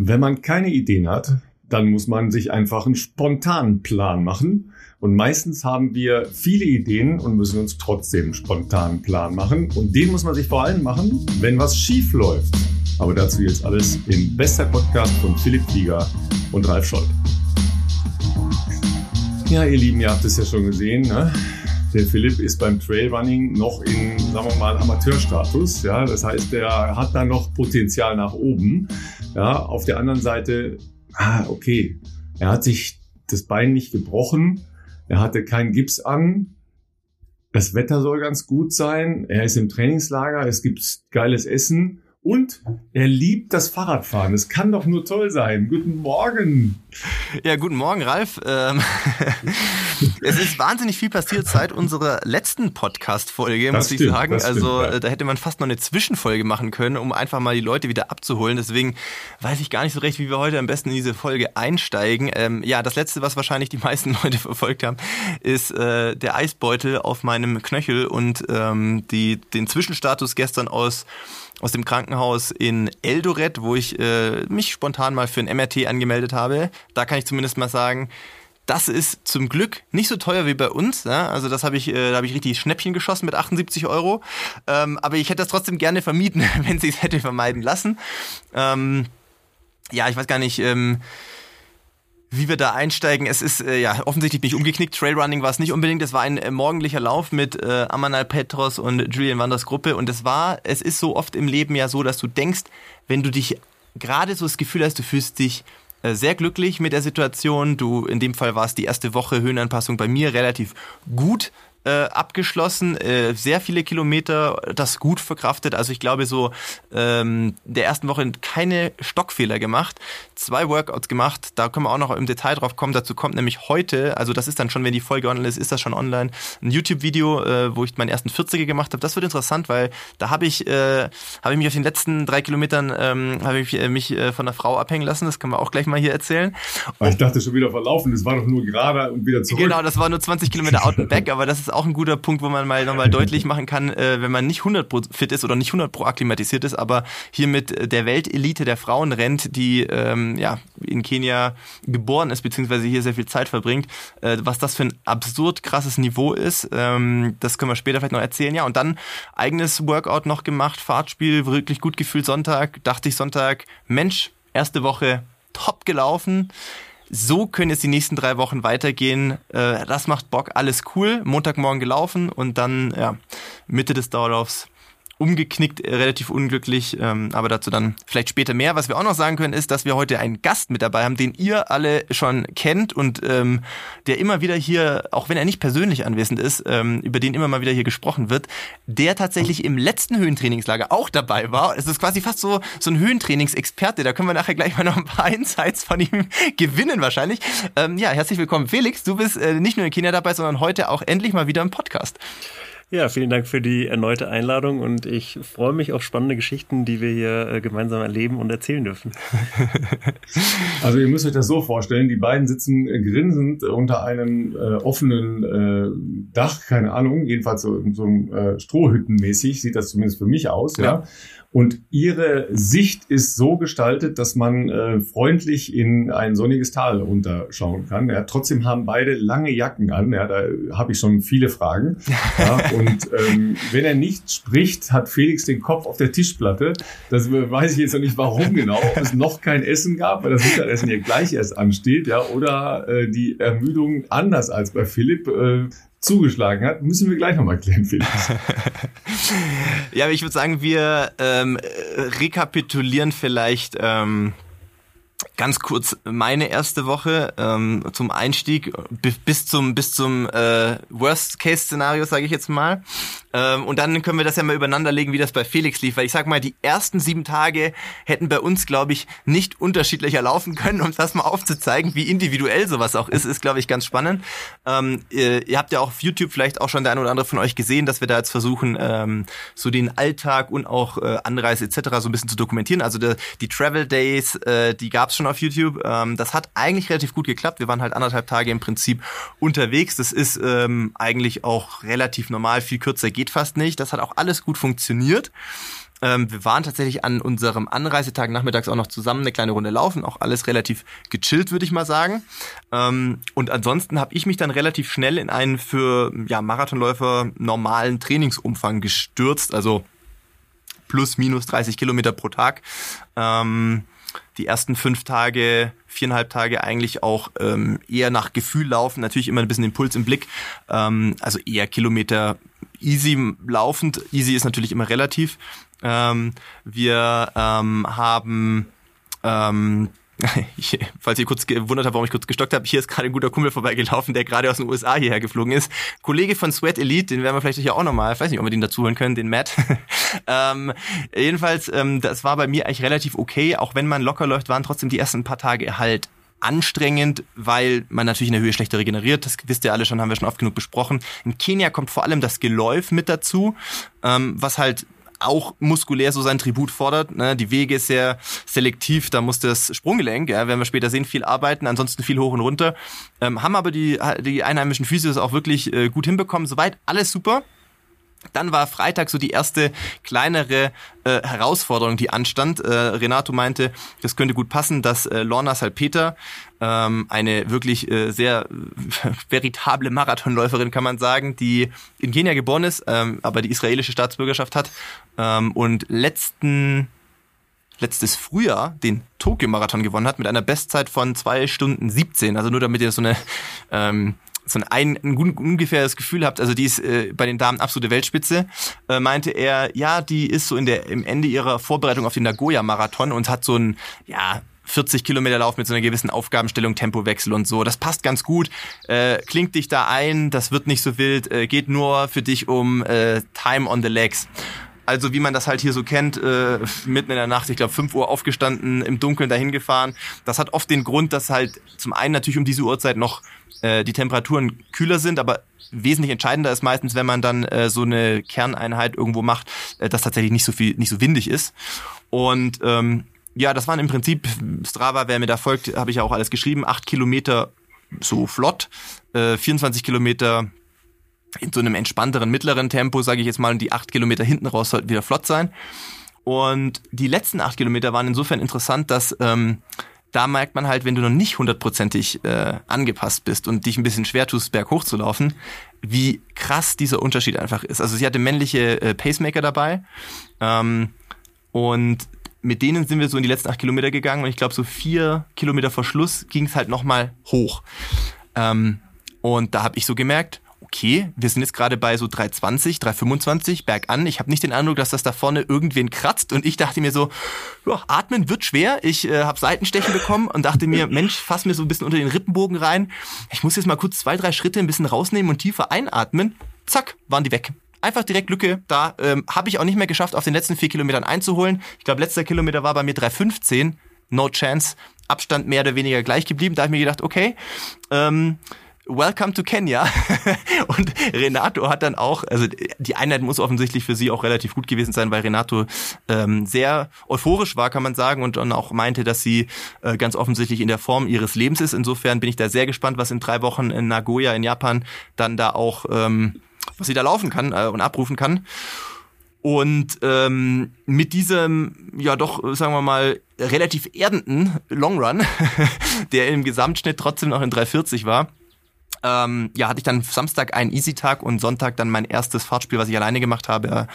Wenn man keine Ideen hat, dann muss man sich einfach einen spontanen Plan machen. Und meistens haben wir viele Ideen und müssen uns trotzdem einen spontanen Plan machen. Und den muss man sich vor allem machen, wenn was schief läuft. Aber dazu jetzt alles im bester Podcast von Philipp Flieger und Ralf Scholz. Ja, ihr Lieben, ihr habt es ja schon gesehen. Ne? Der Philipp ist beim Trailrunning noch in, sagen wir mal, Amateurstatus. Ja, das heißt, er hat da noch Potenzial nach oben. Ja, auf der anderen Seite, ah, okay, er hat sich das Bein nicht gebrochen, er hatte keinen Gips an, das Wetter soll ganz gut sein, er ist im Trainingslager, es gibt geiles Essen und er liebt das Fahrradfahren. Es kann doch nur toll sein. Guten Morgen. Ja, guten Morgen, Ralf. Ähm, es ist wahnsinnig viel passiert seit unserer letzten Podcast-Folge, muss stimmt, ich sagen. Also stimmt, ja. Da hätte man fast noch eine Zwischenfolge machen können, um einfach mal die Leute wieder abzuholen. Deswegen weiß ich gar nicht so recht, wie wir heute am besten in diese Folge einsteigen. Ähm, ja, das letzte, was wahrscheinlich die meisten Leute verfolgt haben, ist äh, der Eisbeutel auf meinem Knöchel und ähm, die, den Zwischenstatus gestern aus aus dem Krankenhaus in Eldoret, wo ich äh, mich spontan mal für ein MRT angemeldet habe. Da kann ich zumindest mal sagen, das ist zum Glück nicht so teuer wie bei uns. Ja? Also das habe ich, äh, da habe ich richtig Schnäppchen geschossen mit 78 Euro. Ähm, aber ich hätte das trotzdem gerne vermieden, wenn sie es hätte vermeiden lassen. Ähm, ja, ich weiß gar nicht. Ähm, wie wir da einsteigen. Es ist äh, ja offensichtlich bin ich umgeknickt. Trailrunning war es nicht unbedingt. Es war ein äh, morgendlicher Lauf mit äh, Amanal Petros und Julian Wanders Gruppe. Und es war, es ist so oft im Leben ja so, dass du denkst, wenn du dich gerade so das Gefühl hast, du fühlst dich sehr glücklich mit der Situation. Du, in dem Fall war es die erste Woche Höhenanpassung bei mir relativ gut äh, abgeschlossen, äh, sehr viele Kilometer, das gut verkraftet. Also ich glaube so ähm, der ersten Woche keine Stockfehler gemacht, zwei Workouts gemacht. Da können wir auch noch im Detail drauf kommen. Dazu kommt nämlich heute, also das ist dann schon, wenn die Folge online ist, ist das schon online, ein YouTube-Video, äh, wo ich meinen ersten 40er gemacht habe. Das wird interessant, weil da habe ich, äh, habe ich mich auf den letzten drei Kilometern ähm, habe ich äh, mich äh, von einer Frau abhängen lassen. Das können wir auch gleich mal hier erzählen. ich dachte schon wieder verlaufen. Das war doch nur gerade und wieder zurück. Genau, das war nur 20 Kilometer out and back, aber das ist auch ein guter Punkt, wo man mal nochmal deutlich machen kann, äh, wenn man nicht 100 pro fit ist oder nicht 100 pro akklimatisiert ist, aber hier mit der Weltelite der Frauen rennt, die ähm, ja in Kenia geboren ist, beziehungsweise hier sehr viel Zeit verbringt, äh, was das für ein absurd krasses Niveau ist, ähm, das können wir später vielleicht noch erzählen. Ja, und dann eigenes Workout noch gemacht, Fahrtspiel, wirklich gut gefühlt Sonntag, dachte ich Sonntag, Mensch, erste Woche top gelaufen so können jetzt die nächsten drei Wochen weitergehen. Äh, das macht Bock, alles cool. Montagmorgen gelaufen und dann ja, Mitte des Dauerlaufs umgeknickt, äh, relativ unglücklich, ähm, aber dazu dann vielleicht später mehr. Was wir auch noch sagen können, ist, dass wir heute einen Gast mit dabei haben, den ihr alle schon kennt und ähm, der immer wieder hier, auch wenn er nicht persönlich anwesend ist, ähm, über den immer mal wieder hier gesprochen wird, der tatsächlich im letzten Höhentrainingslager auch dabei war. Es ist quasi fast so, so ein Höhentrainingsexperte. Da können wir nachher gleich mal noch ein paar Insights von ihm gewinnen wahrscheinlich. Ähm, ja, herzlich willkommen, Felix. Du bist äh, nicht nur in Kenia dabei, sondern heute auch endlich mal wieder im Podcast. Ja, vielen Dank für die erneute Einladung und ich freue mich auf spannende Geschichten, die wir hier äh, gemeinsam erleben und erzählen dürfen. Also ihr müsst euch das so vorstellen, die beiden sitzen äh, grinsend unter einem äh, offenen äh, Dach, keine Ahnung, jedenfalls so, so äh, Strohhüttenmäßig sieht das zumindest für mich aus, ja. ja. Und ihre Sicht ist so gestaltet, dass man äh, freundlich in ein sonniges Tal runterschauen kann. Ja, trotzdem haben beide lange Jacken an. Ja, da habe ich schon viele Fragen. Ja, und ähm, wenn er nicht spricht, hat Felix den Kopf auf der Tischplatte. Das weiß ich jetzt noch nicht, warum genau. Ob es noch kein Essen gab, weil das Mittagessen hier gleich erst ansteht, ja, oder äh, die Ermüdung anders als bei Philipp äh, zugeschlagen hat, müssen wir gleich nochmal klären, Felix. ja, aber ich würde sagen, wir ähm, rekapitulieren vielleicht ähm, ganz kurz meine erste Woche ähm, zum Einstieg bis zum bis zum äh, Worst Case Szenario sage ich jetzt mal ähm, und dann können wir das ja mal übereinander legen, wie das bei Felix lief, weil ich sag mal, die ersten sieben Tage hätten bei uns, glaube ich, nicht unterschiedlicher laufen können, um das mal aufzuzeigen, wie individuell sowas auch ist, ist, glaube ich, ganz spannend. Ähm, ihr, ihr, habt ja auch auf YouTube vielleicht auch schon der eine oder andere von euch gesehen, dass wir da jetzt versuchen, ähm, so den Alltag und auch äh, Anreise etc. so ein bisschen zu dokumentieren. Also die, die Travel Days, äh, die gab es schon auf YouTube. Ähm, das hat eigentlich relativ gut geklappt. Wir waren halt anderthalb Tage im Prinzip unterwegs. Das ist ähm, eigentlich auch relativ normal, viel kürzer geht fast nicht. Das hat auch alles gut funktioniert. Ähm, wir waren tatsächlich an unserem Anreisetag nachmittags auch noch zusammen eine kleine Runde laufen, auch alles relativ gechillt, würde ich mal sagen. Ähm, und ansonsten habe ich mich dann relativ schnell in einen für ja, Marathonläufer normalen Trainingsumfang gestürzt, also plus minus 30 Kilometer pro Tag. Ähm, die ersten fünf Tage, viereinhalb Tage eigentlich auch ähm, eher nach Gefühl laufen, natürlich immer ein bisschen Impuls im Blick, ähm, also eher Kilometer easy laufend. Easy ist natürlich immer relativ. Ähm, wir ähm, haben ähm, falls ihr kurz gewundert habt, warum ich kurz gestockt habe, hier ist gerade ein guter Kumpel vorbeigelaufen, der gerade aus den USA hierher geflogen ist. Kollege von Sweat Elite, den werden wir vielleicht hier auch nochmal, ich weiß nicht, ob wir den dazuholen können, den Matt. ähm, jedenfalls, ähm, das war bei mir eigentlich relativ okay, auch wenn man locker läuft, waren trotzdem die ersten paar Tage halt anstrengend, weil man natürlich in der Höhe schlechter regeneriert. Das wisst ihr alle schon, haben wir schon oft genug besprochen. In Kenia kommt vor allem das Geläuf mit dazu, ähm, was halt auch muskulär so sein Tribut fordert. Ne? Die Wege ist sehr selektiv, da muss das Sprunggelenk, ja, werden wir später sehen, viel arbeiten, ansonsten viel hoch und runter. Ähm, haben aber die, die einheimischen Physios auch wirklich äh, gut hinbekommen. Soweit alles super. Dann war Freitag so die erste kleinere äh, Herausforderung, die anstand. Äh, Renato meinte, das könnte gut passen, dass äh, Lorna Salpeter, ähm, eine wirklich äh, sehr äh, veritable Marathonläuferin, kann man sagen, die in Kenia geboren ist, ähm, aber die israelische Staatsbürgerschaft hat ähm, und letzten letztes Frühjahr den Tokio-Marathon gewonnen hat mit einer Bestzeit von zwei Stunden 17. Also nur damit ihr so eine ähm, so ein, ein, ungefähres Gefühl habt, also die ist äh, bei den Damen absolute Weltspitze, äh, meinte er, ja, die ist so in der im Ende ihrer Vorbereitung auf den Nagoya-Marathon und hat so ein, ja, 40 Kilometer Lauf mit so einer gewissen Aufgabenstellung, Tempowechsel und so. Das passt ganz gut. Äh, klingt dich da ein, das wird nicht so wild, äh, geht nur für dich um äh, Time on the Legs. Also wie man das halt hier so kennt, äh, mitten in der Nacht, ich glaube 5 Uhr aufgestanden, im Dunkeln dahin gefahren. Das hat oft den Grund, dass halt zum einen natürlich um diese Uhrzeit noch äh, die Temperaturen kühler sind, aber wesentlich entscheidender ist meistens, wenn man dann äh, so eine Kerneinheit irgendwo macht, äh, dass tatsächlich nicht so viel, nicht so windig ist. Und ähm, ja, das waren im Prinzip Strava, wer mir da folgt, habe ich ja auch alles geschrieben, acht Kilometer so flott, äh, 24 Kilometer in so einem entspannteren mittleren Tempo, sage ich jetzt mal, und die acht Kilometer hinten raus sollten wieder flott sein. Und die letzten acht Kilometer waren insofern interessant, dass ähm, da merkt man halt, wenn du noch nicht hundertprozentig äh, angepasst bist und dich ein bisschen schwer tust, berghoch zu laufen, wie krass dieser Unterschied einfach ist. Also sie hatte männliche äh, Pacemaker dabei ähm, und mit denen sind wir so in die letzten acht Kilometer gegangen und ich glaube so vier Kilometer vor Schluss ging es halt nochmal hoch. Ähm, und da habe ich so gemerkt, okay, wir sind jetzt gerade bei so 320, 325 bergan. Ich habe nicht den Eindruck, dass das da vorne irgendwen kratzt. Und ich dachte mir so, ja, atmen wird schwer. Ich äh, habe Seitenstechen bekommen und dachte mir, Mensch, fass mir so ein bisschen unter den Rippenbogen rein. Ich muss jetzt mal kurz zwei, drei Schritte ein bisschen rausnehmen und tiefer einatmen. Zack, waren die weg. Einfach direkt Lücke da. Ähm, habe ich auch nicht mehr geschafft, auf den letzten vier Kilometern einzuholen. Ich glaube, letzter Kilometer war bei mir 315. No chance. Abstand mehr oder weniger gleich geblieben. Da habe ich mir gedacht, okay, ähm, Welcome to Kenya. und Renato hat dann auch, also die Einheit muss offensichtlich für sie auch relativ gut gewesen sein, weil Renato ähm, sehr euphorisch war, kann man sagen, und dann auch meinte, dass sie äh, ganz offensichtlich in der Form ihres Lebens ist. Insofern bin ich da sehr gespannt, was in drei Wochen in Nagoya in Japan dann da auch, ähm, was sie da laufen kann äh, und abrufen kann. Und ähm, mit diesem, ja doch, sagen wir mal, relativ erdenden Long Run, der im Gesamtschnitt trotzdem noch in 340 war, ähm, ja, hatte ich dann Samstag einen Easy-Tag und Sonntag dann mein erstes Fahrtspiel, was ich alleine gemacht habe.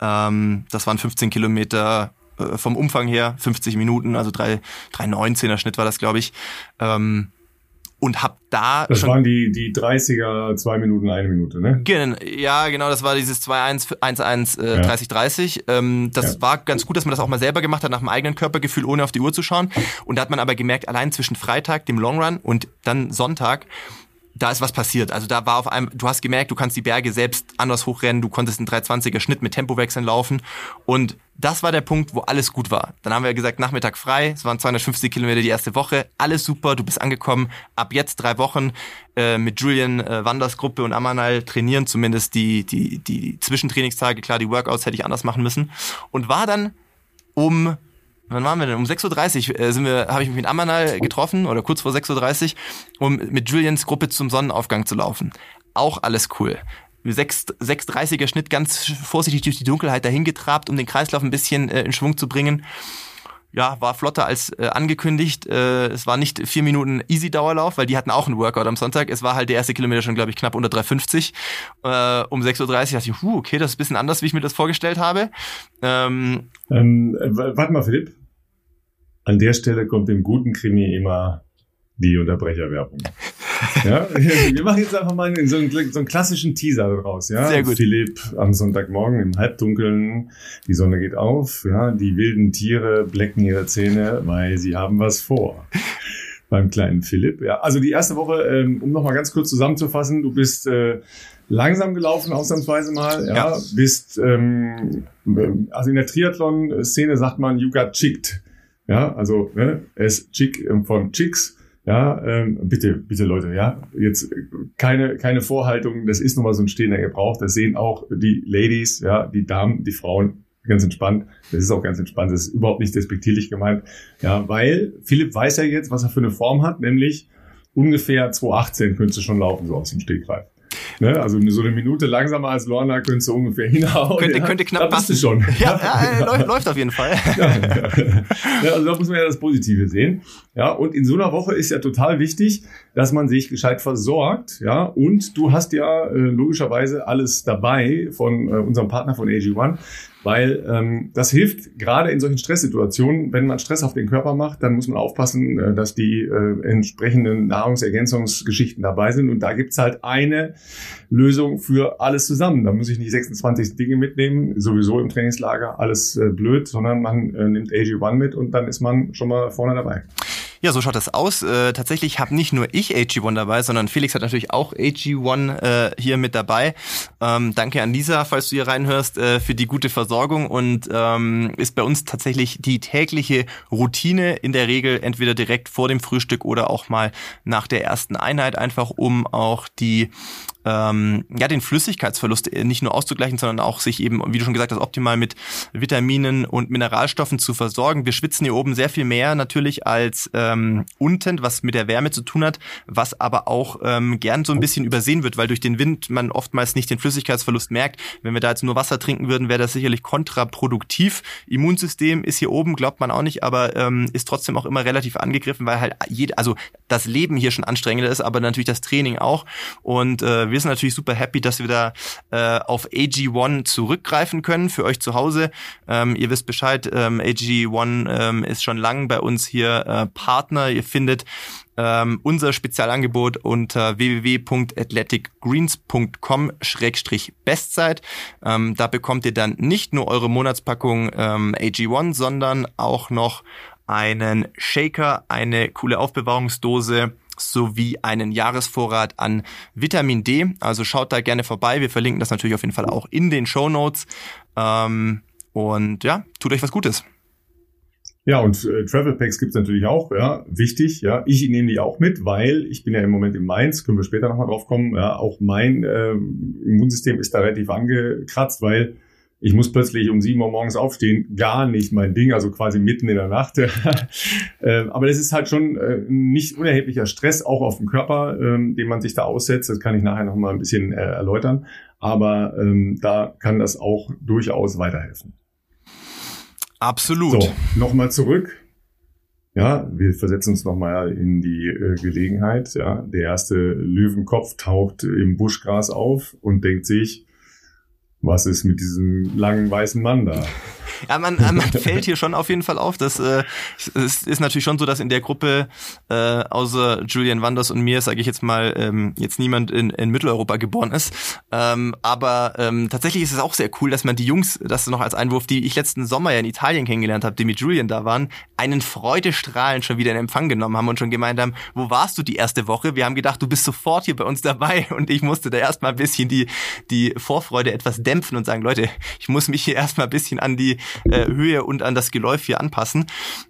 Ähm, das waren 15 Kilometer äh, vom Umfang her, 50 Minuten, also 3,19er Schnitt war das, glaube ich. Ähm, und hab da Das waren die, die 30er, zwei Minuten, eine Minute, ne? Gen ja, genau, das war dieses 2-1, 1-1, äh, ja. 30-30. Ähm, das ja. war ganz gut, dass man das auch mal selber gemacht hat, nach dem eigenen Körpergefühl, ohne auf die Uhr zu schauen. Und da hat man aber gemerkt, allein zwischen Freitag, dem Long Run und dann Sonntag, da ist was passiert. Also da war auf einem, du hast gemerkt, du kannst die Berge selbst anders hochrennen, du konntest einen 320er Schnitt mit Tempowechseln laufen und das war der Punkt, wo alles gut war. Dann haben wir gesagt, Nachmittag frei, es waren 250 Kilometer die erste Woche, alles super, du bist angekommen, ab jetzt drei Wochen äh, mit Julian äh, Wanders Gruppe und Amanal trainieren, zumindest die, die, die Zwischentrainingstage, klar, die Workouts hätte ich anders machen müssen und war dann um wann waren wir denn? Um 6.30 Uhr äh, sind wir, habe ich mich mit Amanal getroffen oder kurz vor 6.30 Uhr, um mit Julians Gruppe zum Sonnenaufgang zu laufen. Auch alles cool. 6,30er Schnitt ganz vorsichtig durch die Dunkelheit dahin getrabt, um den Kreislauf ein bisschen äh, in Schwung zu bringen ja, war flotter als äh, angekündigt. Äh, es war nicht vier Minuten Easy-Dauerlauf, weil die hatten auch einen Workout am Sonntag. Es war halt der erste Kilometer schon, glaube ich, knapp unter 3,50. Äh, um 6.30 Uhr dachte ich, huh, okay, das ist ein bisschen anders, wie ich mir das vorgestellt habe. Ähm, ähm, warte mal, Philipp. An der Stelle kommt dem guten Krimi immer die Unterbrecherwerbung. ja, wir machen jetzt einfach mal so einen, so einen klassischen Teaser daraus. Ja? Sehr gut. Philipp am Sonntagmorgen im Halbdunkeln, die Sonne geht auf, ja, die wilden Tiere blecken ihre Zähne, weil sie haben was vor. Beim kleinen Philipp. Ja, also die erste Woche, ähm, um nochmal ganz kurz zusammenzufassen, du bist äh, langsam gelaufen, ausnahmsweise mal, ja, ja. bist ähm, also in der Triathlon-Szene sagt man, you got chicked. Ja, also ne, es chick von Chicks ja, ähm, bitte, bitte Leute, ja, jetzt keine, keine Vorhaltung, das ist nun mal so ein stehender Gebrauch, das sehen auch die Ladies, ja, die Damen, die Frauen ganz entspannt. Das ist auch ganz entspannt, das ist überhaupt nicht despektierlich gemeint, ja, weil Philipp weiß ja jetzt, was er für eine Form hat, nämlich ungefähr 2,18 könntest du schon laufen, so aus dem Stegreif. Ne? Also so eine Minute langsamer als Lorna könntest du ungefähr hinhauen. Könnte, ja? könnte knapp da passen. schon. Ja, ja, ja, läuft auf jeden Fall. Also da muss man ja das Positive sehen. Ja, und in so einer Woche ist ja total wichtig, dass man sich gescheit versorgt. Ja, und du hast ja äh, logischerweise alles dabei von äh, unserem Partner von AG1 weil ähm, das hilft gerade in solchen Stresssituationen. Wenn man Stress auf den Körper macht, dann muss man aufpassen, äh, dass die äh, entsprechenden Nahrungsergänzungsgeschichten dabei sind. Und da gibt's halt eine Lösung für alles zusammen. Da muss ich nicht 26 Dinge mitnehmen, sowieso im Trainingslager alles äh, blöd, sondern man äh, nimmt AG1 mit und dann ist man schon mal vorne dabei. Ja, so schaut das aus. Äh, tatsächlich habe nicht nur ich AG1 dabei, sondern Felix hat natürlich auch AG1 äh, hier mit dabei. Ähm, danke an Lisa, falls du hier reinhörst, äh, für die gute Versorgung und ähm, ist bei uns tatsächlich die tägliche Routine in der Regel entweder direkt vor dem Frühstück oder auch mal nach der ersten Einheit, einfach um auch die ähm, ja den Flüssigkeitsverlust äh, nicht nur auszugleichen, sondern auch sich eben, wie du schon gesagt hast, optimal mit Vitaminen und Mineralstoffen zu versorgen. Wir schwitzen hier oben sehr viel mehr natürlich als ähm, unten, was mit der Wärme zu tun hat, was aber auch ähm, gern so ein bisschen übersehen wird, weil durch den Wind man oftmals nicht den Flüssigkeitsverlust merkt. Wenn wir da jetzt nur Wasser trinken würden, wäre das sicherlich kontraproduktiv. Immunsystem ist hier oben, glaubt man auch nicht, aber ähm, ist trotzdem auch immer relativ angegriffen, weil halt jede, also das Leben hier schon anstrengender ist, aber natürlich das Training auch. Und äh, wir sind natürlich super happy, dass wir da äh, auf AG1 zurückgreifen können für euch zu Hause. Ähm, ihr wisst Bescheid, ähm, AG1 ähm, ist schon lang bei uns hier äh, Partner. Ihr findet ähm, unser Spezialangebot unter www.athleticgreens.com-bestzeit. Ähm, da bekommt ihr dann nicht nur eure Monatspackung ähm, AG1, sondern auch noch einen Shaker, eine coole Aufbewahrungsdose, sowie einen Jahresvorrat an Vitamin D. Also schaut da gerne vorbei. Wir verlinken das natürlich auf jeden Fall auch in den Show Notes. Ähm, und ja, tut euch was Gutes. Ja, und äh, Travel Packs gibt's natürlich auch, ja, wichtig, ja. Ich nehme die auch mit, weil ich bin ja im Moment in Mainz, können wir später nochmal drauf kommen, ja, auch mein äh, Immunsystem ist da relativ angekratzt, weil ich muss plötzlich um sieben Uhr morgens aufstehen, gar nicht mein Ding, also quasi mitten in der Nacht. Ähm, aber das ist halt schon äh, nicht unerheblicher Stress, auch auf dem Körper, ähm, den man sich da aussetzt. Das kann ich nachher noch mal ein bisschen äh, erläutern. Aber ähm, da kann das auch durchaus weiterhelfen. Absolut. So, nochmal zurück. Ja, wir versetzen uns nochmal in die äh, Gelegenheit. Ja, der erste Löwenkopf taucht im Buschgras auf und denkt sich, was ist mit diesem langen weißen Mann da? Ja, man, man fällt hier schon auf jeden Fall auf. dass äh, es ist natürlich schon so, dass in der Gruppe äh, außer Julian Wanders und mir, sage ich jetzt mal, ähm, jetzt niemand in, in Mitteleuropa geboren ist. Ähm, aber ähm, tatsächlich ist es auch sehr cool, dass man die Jungs, das ist noch als Einwurf, die ich letzten Sommer ja in Italien kennengelernt habe, die mit Julian da waren, einen Freudestrahlen schon wieder in Empfang genommen haben und schon gemeint haben, wo warst du die erste Woche? Wir haben gedacht, du bist sofort hier bei uns dabei und ich musste da erstmal ein bisschen die, die Vorfreude etwas dämpfen und sagen, Leute, ich muss mich hier erstmal ein bisschen an die äh, Höhe und an das Geläuf hier anpassen.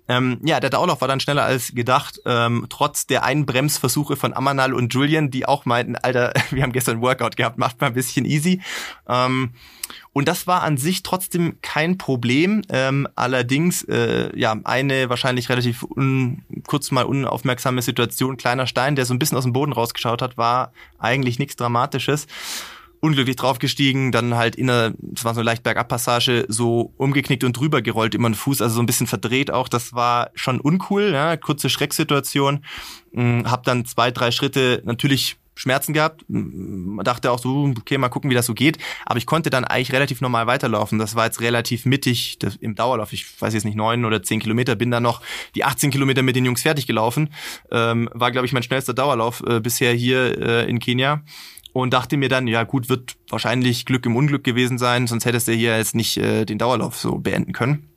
Ähm, ja, der Dauerlauf war dann schneller als gedacht, ähm, trotz der Einbremsversuche von Amanal und Julian, die auch meinten, Alter, wir haben gestern Workout gehabt, macht mal ein bisschen easy. Ähm, und das war an sich trotzdem kein Problem. Ähm, allerdings, äh, ja, eine wahrscheinlich relativ un, kurz mal unaufmerksame Situation, kleiner Stein, der so ein bisschen aus dem Boden rausgeschaut hat, war eigentlich nichts Dramatisches. Unglücklich draufgestiegen, dann halt in einer, es war so eine leicht Bergabpassage, so umgeknickt und drüber gerollt immer ein Fuß, also so ein bisschen verdreht auch. Das war schon uncool, ja, kurze Schrecksituation. Hm, hab dann zwei, drei Schritte natürlich Schmerzen gehabt. Man dachte auch so, okay, mal gucken, wie das so geht. Aber ich konnte dann eigentlich relativ normal weiterlaufen. Das war jetzt relativ mittig im Dauerlauf. Ich weiß jetzt nicht, neun oder zehn Kilometer. Bin dann noch die 18 Kilometer mit den Jungs fertig gelaufen. Ähm, war, glaube ich, mein schnellster Dauerlauf äh, bisher hier äh, in Kenia und dachte mir dann, ja gut, wird wahrscheinlich Glück im Unglück gewesen sein, sonst hättest du hier jetzt nicht äh, den Dauerlauf so beenden können.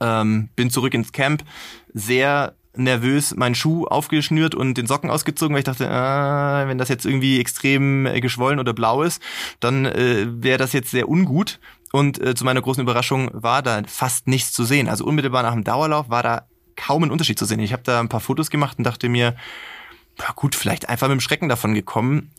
Ähm, bin zurück ins Camp, sehr nervös meinen Schuh aufgeschnürt und den Socken ausgezogen, weil ich dachte, äh, wenn das jetzt irgendwie extrem äh, geschwollen oder blau ist, dann äh, wäre das jetzt sehr ungut. Und äh, zu meiner großen Überraschung war da fast nichts zu sehen. Also unmittelbar nach dem Dauerlauf war da kaum ein Unterschied zu sehen. Ich habe da ein paar Fotos gemacht und dachte mir, ja gut, vielleicht einfach mit dem Schrecken davon gekommen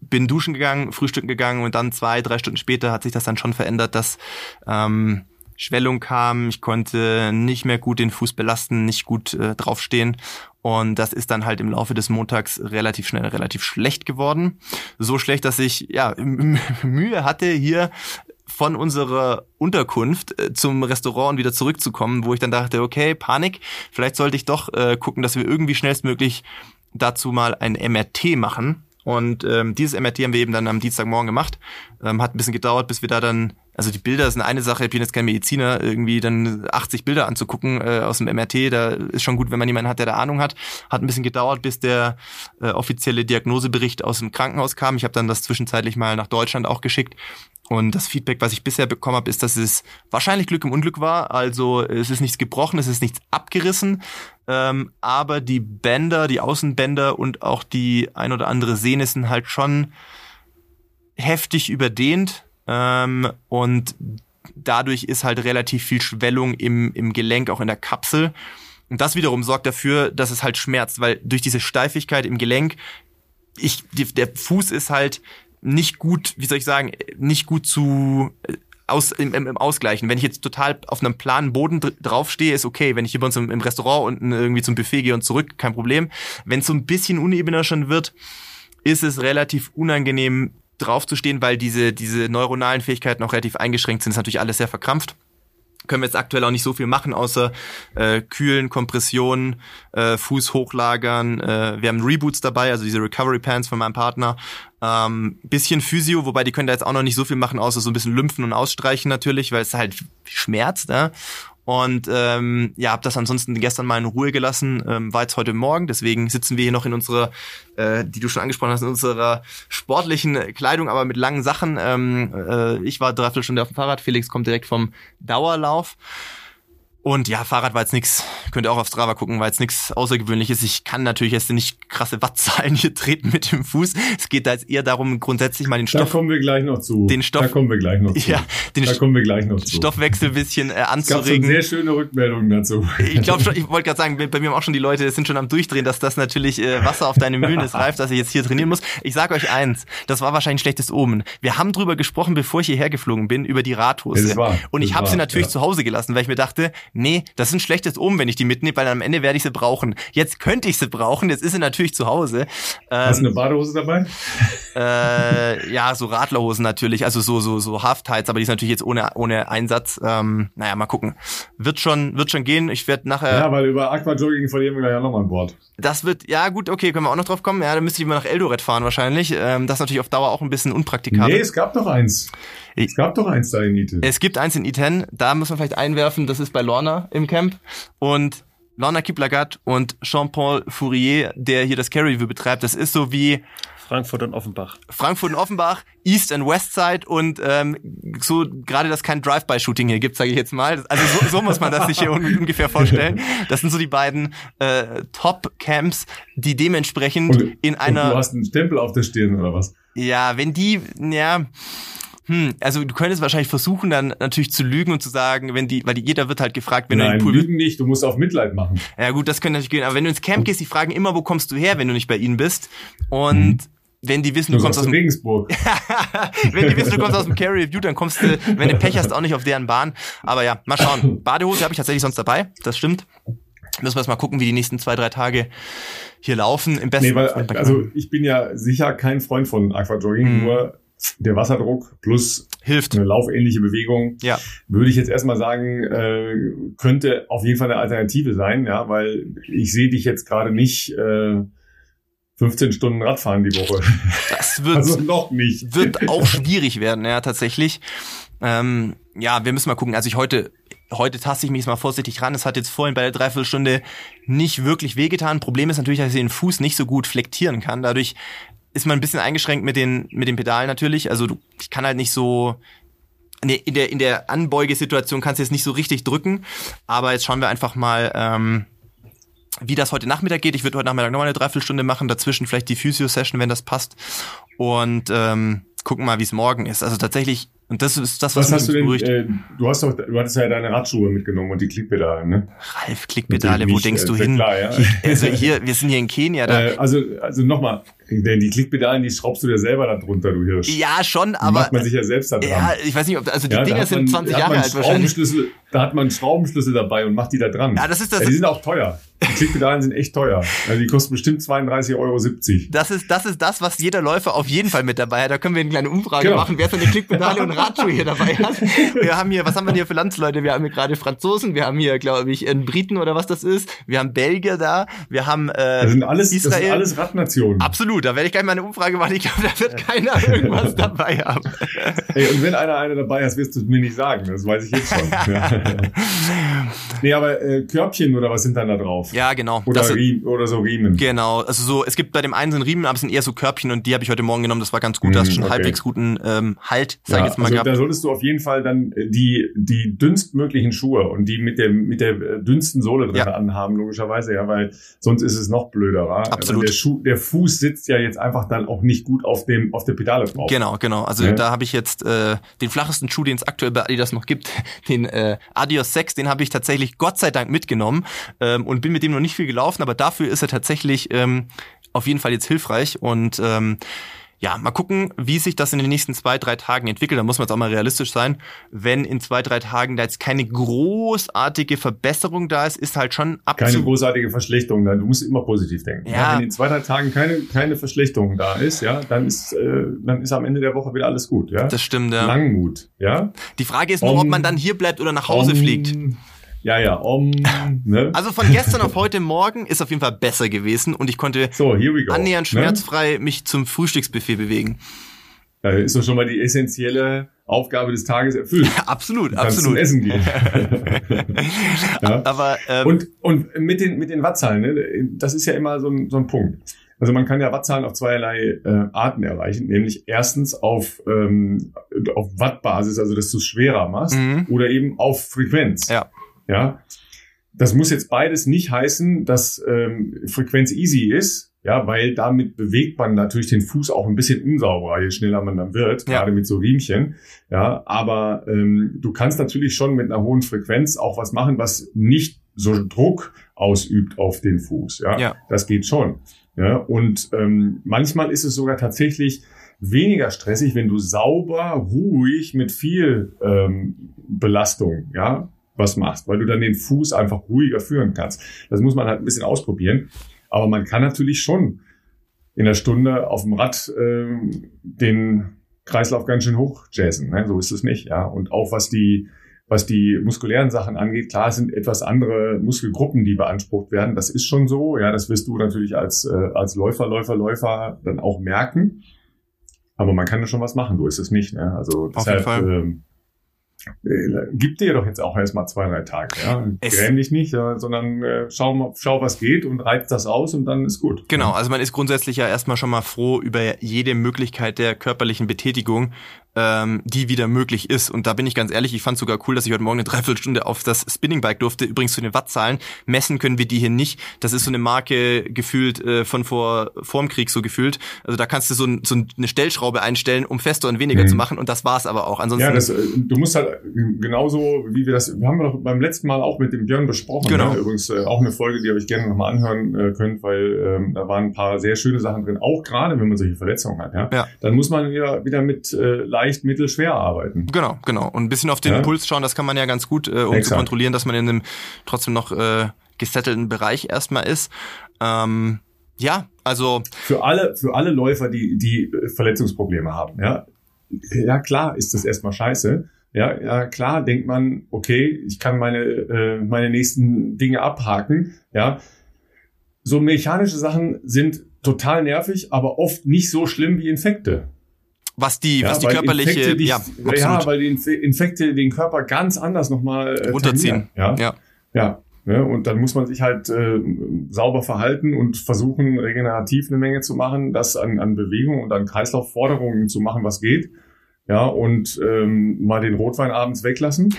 bin duschen gegangen, frühstücken gegangen und dann zwei, drei Stunden später hat sich das dann schon verändert, dass ähm, Schwellung kam, ich konnte nicht mehr gut den Fuß belasten, nicht gut äh, draufstehen. Und das ist dann halt im Laufe des Montags relativ schnell relativ schlecht geworden. So schlecht, dass ich ja Mühe hatte hier von unserer Unterkunft äh, zum Restaurant und wieder zurückzukommen, wo ich dann dachte, okay, Panik, vielleicht sollte ich doch äh, gucken, dass wir irgendwie schnellstmöglich dazu mal ein MRT machen und ähm, dieses MRT haben wir eben dann am Dienstagmorgen gemacht. Ähm, hat ein bisschen gedauert, bis wir da dann, also die Bilder sind eine Sache, ich bin jetzt kein Mediziner, irgendwie dann 80 Bilder anzugucken äh, aus dem MRT, da ist schon gut, wenn man jemanden hat, der da Ahnung hat. Hat ein bisschen gedauert, bis der äh, offizielle Diagnosebericht aus dem Krankenhaus kam. Ich habe dann das zwischenzeitlich mal nach Deutschland auch geschickt. Und das Feedback, was ich bisher bekommen habe, ist, dass es wahrscheinlich Glück im Unglück war. Also es ist nichts gebrochen, es ist nichts abgerissen, ähm, aber die Bänder, die Außenbänder und auch die ein oder andere Sehne sind halt schon heftig überdehnt ähm, und dadurch ist halt relativ viel Schwellung im, im Gelenk, auch in der Kapsel. Und das wiederum sorgt dafür, dass es halt schmerzt, weil durch diese Steifigkeit im Gelenk, ich, der Fuß ist halt nicht gut, wie soll ich sagen, nicht gut zu äh, aus, im, im Ausgleichen. Wenn ich jetzt total auf einem planen Boden draufstehe, ist okay. Wenn ich hier bei uns im, im Restaurant unten irgendwie zum Buffet gehe und zurück, kein Problem. Wenn es so ein bisschen unebener schon wird, ist es relativ unangenehm draufzustehen, weil diese, diese neuronalen Fähigkeiten auch relativ eingeschränkt sind. Ist natürlich alles sehr verkrampft können wir jetzt aktuell auch nicht so viel machen, außer äh, kühlen, Kompressionen, äh, Fuß hochlagern. Äh, wir haben Reboots dabei, also diese Recovery Pants von meinem Partner. Ähm, bisschen Physio, wobei die können da jetzt auch noch nicht so viel machen, außer so ein bisschen Lymphen und Ausstreichen natürlich, weil es halt schmerzt. Ne? Und ähm, ja, habe das ansonsten gestern mal in Ruhe gelassen, ähm, war jetzt heute Morgen, deswegen sitzen wir hier noch in unserer, äh, die du schon angesprochen hast, in unserer sportlichen Kleidung, aber mit langen Sachen. Ähm, äh, ich war dreiviertel Stunde auf dem Fahrrad, Felix kommt direkt vom Dauerlauf. Und ja, Fahrrad war jetzt nix, könnt ihr auch auf Strava gucken, war jetzt nix Außergewöhnliches. Ich kann natürlich jetzt nicht krasse Wattzahlen hier treten mit dem Fuß. Es geht da jetzt eher darum, grundsätzlich mal den Stoff. Da kommen wir gleich noch zu. Den Stoff, da kommen wir gleich noch zu. Ja, den da kommen wir gleich noch zu. Stoffwechsel ein bisschen äh, anzuregen. Es gab sehr schöne Rückmeldungen dazu. Ich glaube schon, ich wollte gerade sagen, bei mir haben auch schon die Leute sind schon am Durchdrehen, dass das natürlich äh, Wasser auf deine Mühlen ist, reift, dass ich jetzt hier trainieren muss. Ich sage euch eins, das war wahrscheinlich ein schlechtes Omen. Wir haben drüber gesprochen, bevor ich hierher geflogen bin, über die Radhose. War, Und ich habe sie natürlich ja. zu Hause gelassen, weil ich mir dachte, nee, das ist ein schlechtes Omen, wenn ich die mitnehme, weil am Ende werde ich sie brauchen. Jetzt könnte ich sie brauchen, jetzt ist sie natürlich zu Hause. Ähm, Hast du eine Badehose dabei? Äh, ja, so Radlerhosen natürlich, also so so so Half-Tights, aber die ist natürlich jetzt ohne ohne Einsatz. Ähm, naja, mal gucken. Wird schon wird schon gehen. Ich werde nachher. Ja, weil über Aquajogging verlieren wir ja nochmal an Bord. Das wird ja gut. Okay, können wir auch noch drauf kommen. Ja, dann müsste ich mal nach Eldoret fahren wahrscheinlich. Ähm, das ist natürlich auf Dauer auch ein bisschen unpraktikabel. Nee, es gab doch eins. Es gab doch eins da in Iten. Es gibt eins in Iten. Da muss man vielleicht einwerfen. Das ist bei Lorna im Camp und Lorna Kiplagat und Jean-Paul Fourier, der hier das Carry Review betreibt. Das ist so wie Frankfurt und Offenbach. Frankfurt und Offenbach, East and West Side und ähm, so gerade, dass kein Drive-by-Shooting hier gibt, sage ich jetzt mal. Also so, so muss man das sich hier ungefähr vorstellen. Das sind so die beiden äh, Top-Camps, die dementsprechend Und- in Und einer du hast einen Stempel auf der Stirn oder was? ja, wenn die, ja, hm, also du könntest wahrscheinlich versuchen, dann natürlich zu lügen und zu sagen, wenn die, weil die, jeder wird halt gefragt, wenn du in Nein, den Pool lügen nicht, du musst auf Mitleid machen. Ja gut, das könnte natürlich gehen, aber wenn du ins Camp gehst, die fragen immer, wo kommst du her, wenn du nicht bei ihnen bist. Und wenn die wissen, Du du kommst aus aus dem Regensburg. wenn die wissen, du kommst aus dem Carry Review, dann kommst du, wenn du Pech hast, auch nicht auf deren Bahn. Aber ja, mal schauen. Badehose habe ich tatsächlich sonst dabei, das stimmt. Müssen wir jetzt mal gucken, wie die nächsten zwei, drei Tage hier laufen. Im besten Nee, weil, also ich bin ja sicher kein Freund von Aquajogging, Mhm. nur der Wasserdruck plus hilft eine laufähnliche Bewegung, ja. würde ich jetzt erstmal sagen, äh, könnte auf jeden Fall eine Alternative sein, ja, weil ich sehe dich jetzt gerade nicht äh, 15 Stunden Radfahren die Woche. Das wird also noch nicht. Wird auch schwierig werden, ja, tatsächlich. Ähm, ja, wir müssen mal gucken. Also ich heute heute taste ich mich mal vorsichtig ran. Es hat jetzt vorhin bei der Dreiviertelstunde nicht wirklich wehgetan. Problem ist natürlich, dass ich den Fuß nicht so gut flektieren kann. Dadurch ist man ein bisschen eingeschränkt mit den, mit den Pedalen natürlich. Also du, ich kann halt nicht so, nee, in der, in der Anbeugesituation kannst du jetzt nicht so richtig drücken. Aber jetzt schauen wir einfach mal, ähm, wie das heute Nachmittag geht. Ich würde heute Nachmittag nochmal eine Dreiviertelstunde machen, dazwischen vielleicht die Physio-Session, wenn das passt. Und ähm, gucken mal, wie es morgen ist. Also tatsächlich und das ist das, was, was hast du denn, äh, du hast doch, du hattest ja deine Radschuhe mitgenommen und die Klickpedale, ne? Ralf, Klickpedale, wo denkst äh, du hin? Klar, ja. Also hier, wir sind hier in Kenia. Da. Äh, also, also nochmal, denn die Klickpedalen, die schraubst du dir selber da drunter, du Hirsch. Ja, schon, aber. Die macht man sich ja selbst da dran. Ja, ich weiß nicht, ob, also die ja, Dinger sind 20 Jahre alt wahrscheinlich. Da hat man einen Schraubenschlüssel dabei und macht die da dran. Ja, das ist das. Ja, die sind auch teuer. Die Klickpedalen sind echt teuer. Also die kosten bestimmt 32,70 Euro. Das ist, das ist das, was jeder Läufer auf jeden Fall mit dabei hat. Da können wir eine kleine Umfrage genau. machen, wer seine Klickpedale und Radschuhe hier dabei hat. Wir haben hier, was haben wir hier für Landsleute? Wir haben hier gerade Franzosen, wir haben hier, glaube ich, einen Briten oder was das ist. Wir haben Belgier da, wir haben äh, das sind alles, Israel. Das sind alles Radnationen. Absolut, da werde ich gleich mal eine Umfrage machen. Ich glaube, da wird keiner irgendwas dabei haben. Ey, und wenn einer eine dabei ist, wirst du es mir nicht sagen. Das weiß ich jetzt schon. nee, aber äh, Körbchen oder was sind dann da drauf? Ja, genau. Oder, Riem, oder so Riemen. Genau. Also so, es gibt bei dem einen sind Riemen, aber es sind eher so Körbchen und die habe ich heute Morgen genommen. Das war ganz gut. Mm, das ist schon okay. halbwegs guten ähm, Halt, sag ja, ich jetzt mal also gehabt. Da solltest du auf jeden Fall dann äh, die, die dünnstmöglichen Schuhe und die mit der, mit der äh, dünnsten Sohle drin ja. anhaben, logischerweise, ja, weil sonst ist es noch blöder. Wa? Also Absolut. Also der, Schuh, der Fuß sitzt ja jetzt einfach dann auch nicht gut auf dem, auf der Pedale drauf. Genau, genau. Also ja. da habe ich jetzt äh, den flachesten Schuh, den es aktuell bei Adidas noch gibt, den äh, Adios 6, den habe ich tatsächlich Gott sei Dank mitgenommen ähm, und bin mit dem noch nicht viel gelaufen, aber dafür ist er tatsächlich ähm, auf jeden Fall jetzt hilfreich und ähm, ja, mal gucken, wie sich das in den nächsten zwei, drei Tagen entwickelt. Da muss man jetzt auch mal realistisch sein. Wenn in zwei, drei Tagen da jetzt keine großartige Verbesserung da ist, ist halt schon ab. Keine großartige Verschlechterung da. Du musst immer positiv denken. Ja. ja. wenn in zwei, drei Tagen keine, keine Verschlechterung da ist, ja, dann ist, äh, dann ist am Ende der Woche wieder alles gut, ja. Das stimmt, ja. Langmut, ja. Die Frage ist nur, um, ob man dann hier bleibt oder nach Hause um, fliegt. Ja, ja, um, ne? Also von gestern auf heute Morgen ist auf jeden Fall besser gewesen und ich konnte so, annähernd ne? schmerzfrei ne? mich zum Frühstücksbuffet bewegen. Da ist doch schon mal die essentielle Aufgabe des Tages erfüllt. absolut, absolut. Zum Essen gehen. ja? Aber ähm, und und mit den mit den Wattzahlen, ne? das ist ja immer so ein, so ein Punkt. Also man kann ja Wattzahlen auf zweierlei äh, Arten erreichen, nämlich erstens auf, ähm, auf Wattbasis, also dass du es schwerer machst, mhm. oder eben auf Frequenz. Ja. Ja, das muss jetzt beides nicht heißen, dass ähm, Frequenz easy ist, ja, weil damit bewegt man natürlich den Fuß auch ein bisschen unsauberer, je schneller man dann wird, ja. gerade mit so Riemchen. Ja, aber ähm, du kannst natürlich schon mit einer hohen Frequenz auch was machen, was nicht so Druck ausübt auf den Fuß. Ja, ja. das geht schon. Ja, und ähm, manchmal ist es sogar tatsächlich weniger stressig, wenn du sauber, ruhig mit viel ähm, Belastung, ja, was machst, weil du dann den Fuß einfach ruhiger führen kannst. Das muss man halt ein bisschen ausprobieren. Aber man kann natürlich schon in der Stunde auf dem Rad äh, den Kreislauf ganz schön hoch jazzen. Ne? So ist es nicht. Ja. Und auch was die was die muskulären Sachen angeht, klar sind etwas andere Muskelgruppen, die beansprucht werden. Das ist schon so. Ja, das wirst du natürlich als, äh, als Läufer, Läufer, Läufer dann auch merken. Aber man kann ja schon was machen, so ist es nicht. Ne? Also deshalb, ähm, äh, gib dir doch jetzt auch erstmal zwei, drei Tage. Ja? Gräm dich nicht, ja, sondern äh, schau, schau, was geht und reiz das aus und dann ist gut. Genau, also man ist grundsätzlich ja erstmal schon mal froh über jede Möglichkeit der körperlichen Betätigung, ähm, die wieder möglich ist. Und da bin ich ganz ehrlich, ich fand sogar cool, dass ich heute Morgen eine Dreiviertelstunde auf das Spinningbike durfte. Übrigens zu den Wattzahlen. Messen können wir die hier nicht. Das ist so eine Marke gefühlt äh, von vor vorm Krieg so gefühlt. Also da kannst du so, ein, so eine Stellschraube einstellen, um fester und weniger mhm. zu machen. Und das war's aber auch. Ansonsten. Ja, das, äh, du musst halt genauso, wie wir das, wir haben wir doch beim letzten Mal auch mit dem Björn besprochen. Genau. Ne? Übrigens äh, auch eine Folge, die ihr euch gerne nochmal anhören äh, könnt, weil ähm, da waren ein paar sehr schöne Sachen drin. Auch gerade, wenn man solche Verletzungen hat. Ja. ja. Dann muss man wieder, wieder mit äh, leicht, mittel, schwer arbeiten. Genau, genau. Und ein bisschen auf den ja? Puls schauen, das kann man ja ganz gut, äh, um Exakt. zu kontrollieren, dass man in einem trotzdem noch äh, gesettelten Bereich erstmal ist. Ähm, ja, also für alle für alle Läufer, die die Verletzungsprobleme haben, ja, ja klar ist das erstmal scheiße. Ja, ja, klar denkt man, okay, ich kann meine, äh, meine nächsten Dinge abhaken. Ja, so mechanische Sachen sind total nervig, aber oft nicht so schlimm wie Infekte. Was die, ja, was die körperliche, dich, ja, ja, weil die Infekte den Körper ganz anders nochmal äh, runterziehen. Ja, ja, ja. Ne? Und dann muss man sich halt äh, sauber verhalten und versuchen, regenerativ eine Menge zu machen, das an, an Bewegung und an Kreislaufforderungen zu machen, was geht ja, und ähm, mal den Rotwein abends weglassen.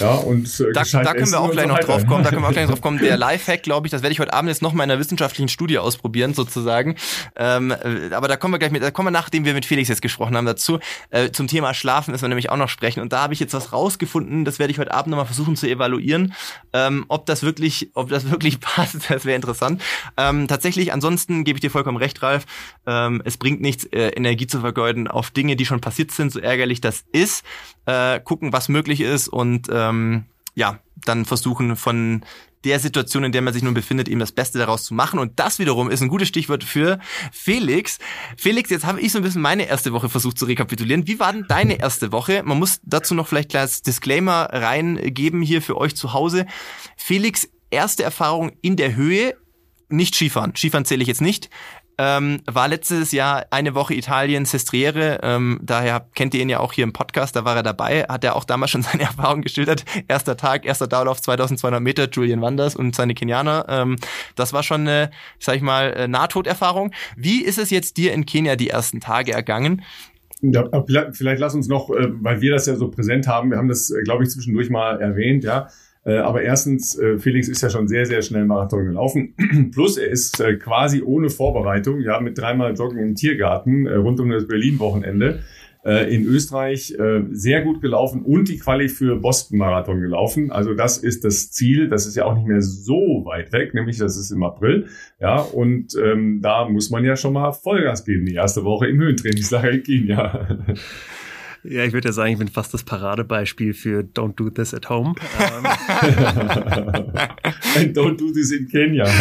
Ja, und äh, da, da können wir auch gleich so noch drauf kommen. Da können wir auch gleich noch drauf kommen. Der Lifehack, glaube ich, das werde ich heute Abend jetzt noch mal in einer wissenschaftlichen Studie ausprobieren, sozusagen. Ähm, äh, aber da kommen wir gleich mit, da kommen wir nachdem wir mit Felix jetzt gesprochen haben dazu. Äh, zum Thema Schlafen müssen wir nämlich auch noch sprechen. Und da habe ich jetzt was rausgefunden, das werde ich heute Abend noch mal versuchen zu evaluieren, ähm, ob das wirklich, ob das wirklich passt. Das wäre interessant. Ähm, tatsächlich, ansonsten gebe ich dir vollkommen recht, Ralf. Ähm, es bringt nichts, äh, Energie zu vergeuden auf Dinge, die schon passiert sind. So ärgerlich das ist, äh, gucken, was möglich ist und ähm, ja, dann versuchen von der Situation, in der man sich nun befindet, eben das Beste daraus zu machen. Und das wiederum ist ein gutes Stichwort für Felix. Felix, jetzt habe ich so ein bisschen meine erste Woche versucht zu rekapitulieren. Wie war denn deine erste Woche? Man muss dazu noch vielleicht als Disclaimer reingeben hier für euch zu Hause. Felix, erste Erfahrung in der Höhe, nicht Skifahren. Skifahren zähle ich jetzt nicht. Ähm, war letztes Jahr eine Woche Italien Sestriere, ähm, daher kennt ihr ihn ja auch hier im Podcast, da war er dabei, hat er auch damals schon seine Erfahrung geschildert. Erster Tag, erster Dauerlauf 2200 Meter, Julian Wanders und seine Kenianer. Ähm, das war schon eine, sag ich mal, äh, Nahtoderfahrung. Wie ist es jetzt dir in Kenia die ersten Tage ergangen? Ja, vielleicht lass uns noch, äh, weil wir das ja so präsent haben, wir haben das, äh, glaube ich, zwischendurch mal erwähnt, ja, äh, aber erstens, äh, Felix ist ja schon sehr, sehr schnell Marathon gelaufen. Plus er ist äh, quasi ohne Vorbereitung, ja, mit dreimal Joggen im Tiergarten rund um das Berlin-Wochenende in Österreich sehr gut gelaufen und die Quali für Boston Marathon gelaufen. Also das ist das Ziel. Das ist ja auch nicht mehr so weit weg, nämlich das ist im April. Ja, und ähm, da muss man ja schon mal Vollgas geben, die erste Woche im Höhentrainingslager in Kenia. Ja, ich würde ja sagen, ich bin fast das Paradebeispiel für Don't do this at home. Ähm. And don't do this in Kenya.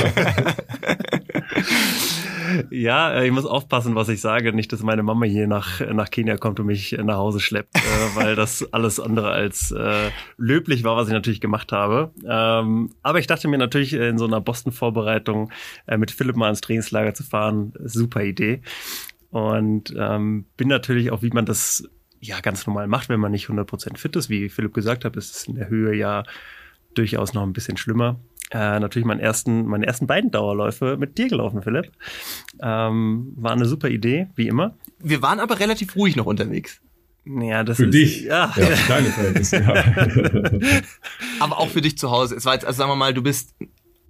Ja, äh, ich muss aufpassen, was ich sage. Nicht, dass meine Mama hier nach, nach Kenia kommt und mich nach Hause schleppt, äh, weil das alles andere als äh, löblich war, was ich natürlich gemacht habe. Ähm, aber ich dachte mir natürlich in so einer Boston-Vorbereitung äh, mit Philipp mal ins Trainingslager zu fahren, super Idee. Und ähm, bin natürlich auch, wie man das ja ganz normal macht, wenn man nicht 100% fit ist. Wie Philipp gesagt hat, ist es in der Höhe ja durchaus noch ein bisschen schlimmer. Äh, natürlich meinen ersten, meine ersten beiden Dauerläufe mit dir gelaufen, Philipp. Ähm, war eine super Idee, wie immer. Wir waren aber relativ ruhig noch unterwegs. Ja, das für ist, dich. Ja, ja für deine Verhältnisse. Ja. aber auch für dich zu Hause. Es war jetzt, also sagen wir mal, du bist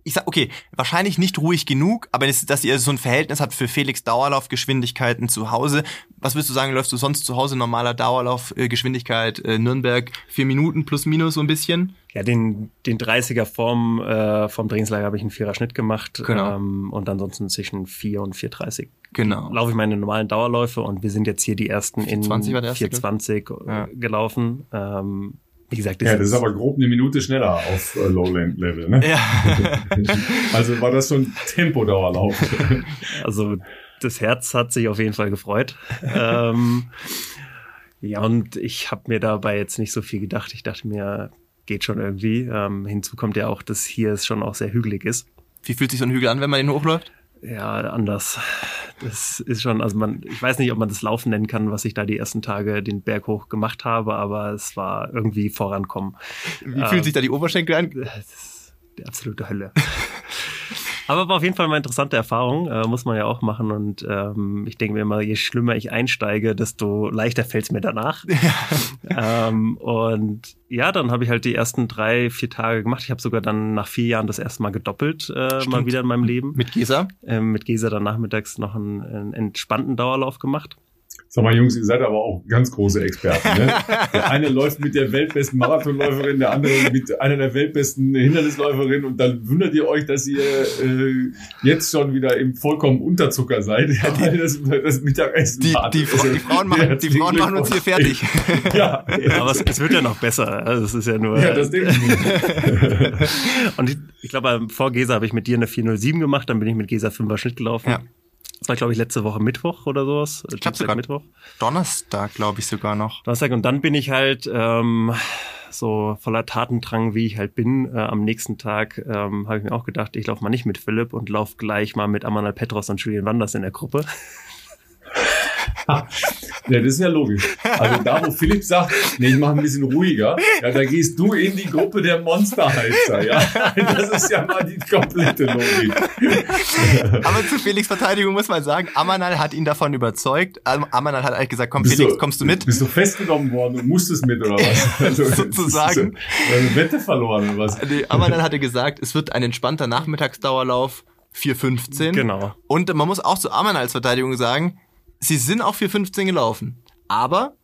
ich sag, okay, wahrscheinlich nicht ruhig genug, aber dass ihr so ein Verhältnis habt für Felix Dauerlaufgeschwindigkeiten zu Hause. Was würdest du sagen, läufst du sonst zu Hause normaler Dauerlaufgeschwindigkeit äh, Nürnberg vier Minuten plus minus so ein bisschen? Ja, den, den 30er vom, äh, vom Trainingslager habe ich einen vierer Schnitt gemacht. Genau. Ähm, und ansonsten zwischen 4 und 4,30. Genau. Laufe ich meine normalen Dauerläufe und wir sind jetzt hier die ersten in 420 ja. gelaufen. Ähm, wie gesagt, das, ja, das ist aber grob eine Minute schneller auf äh, Lowland-Level. Ne? Ja. also war das schon Tempodauerlauf. also das Herz hat sich auf jeden Fall gefreut. ähm, ja, und ich habe mir dabei jetzt nicht so viel gedacht. Ich dachte mir, geht schon irgendwie. Ähm, hinzu kommt ja auch, dass hier es schon auch sehr hügelig ist. Wie fühlt sich so ein Hügel an, wenn man den hochläuft? Ja, anders. Das ist schon, also man, ich weiß nicht, ob man das Laufen nennen kann, was ich da die ersten Tage den Berg hoch gemacht habe, aber es war irgendwie vorankommen. Wie fühlt sich da die Oberschenkel an? Das ist die absolute Hölle. Aber war auf jeden Fall eine interessante Erfahrung, äh, muss man ja auch machen. Und ähm, ich denke mir immer, je schlimmer ich einsteige, desto leichter fällt es mir danach. Ja. ähm, und ja, dann habe ich halt die ersten drei, vier Tage gemacht. Ich habe sogar dann nach vier Jahren das erste Mal gedoppelt, äh, mal wieder in meinem Leben. Mit Gesa? Ähm, mit Gesa dann nachmittags noch einen, einen entspannten Dauerlauf gemacht. Sag mal, Jungs, ihr seid aber auch ganz große Experten. Ne? Der eine läuft mit der weltbesten Marathonläuferin, der andere mit einer der weltbesten Hindernisläuferinnen und dann wundert ihr euch, dass ihr äh, jetzt schon wieder im vollkommen Unterzucker seid, ja, weil das, das Mittagessen die, die, Fra die, Frauen machen, die Frauen machen uns hier fertig. ja, ja, aber es, es, wird ja noch besser. Also es ist ja nur. Ja, das denke ich. und ich, ich glaube, vor Gesa habe ich mit dir eine 407 gemacht, dann bin ich mit Gesa 5er Schnitt gelaufen. Ja. War, glaube ich, letzte Woche Mittwoch oder sowas. Ich glaube sogar Mittwoch. Donnerstag, glaube ich sogar noch. Donnerstag. Und dann bin ich halt ähm, so voller Tatendrang, wie ich halt bin. Äh, am nächsten Tag ähm, habe ich mir auch gedacht, ich laufe mal nicht mit Philipp und laufe gleich mal mit Amanal Petros und Julian Wanders in der Gruppe. Ja, das ist ja logisch. Also da, wo Philipp sagt, nee, ich mache ein bisschen ruhiger, ja, da gehst du in die Gruppe der Monsterheizer, ja. Das ist ja mal die komplette Logik. Aber zu Felix Verteidigung muss man sagen, Amanal hat ihn davon überzeugt. Amanal hat halt gesagt, komm bist Felix, du, kommst du mit? Bist du festgenommen worden und musstest mit oder was? Also, Sozusagen. Eine Wette verloren oder was? Nee, Amanal hatte gesagt, es wird ein entspannter Nachmittagsdauerlauf 4,15. Genau. Und man muss auch zu Amanal als Verteidigung sagen, sie sind auch 4,15 gelaufen. Aber?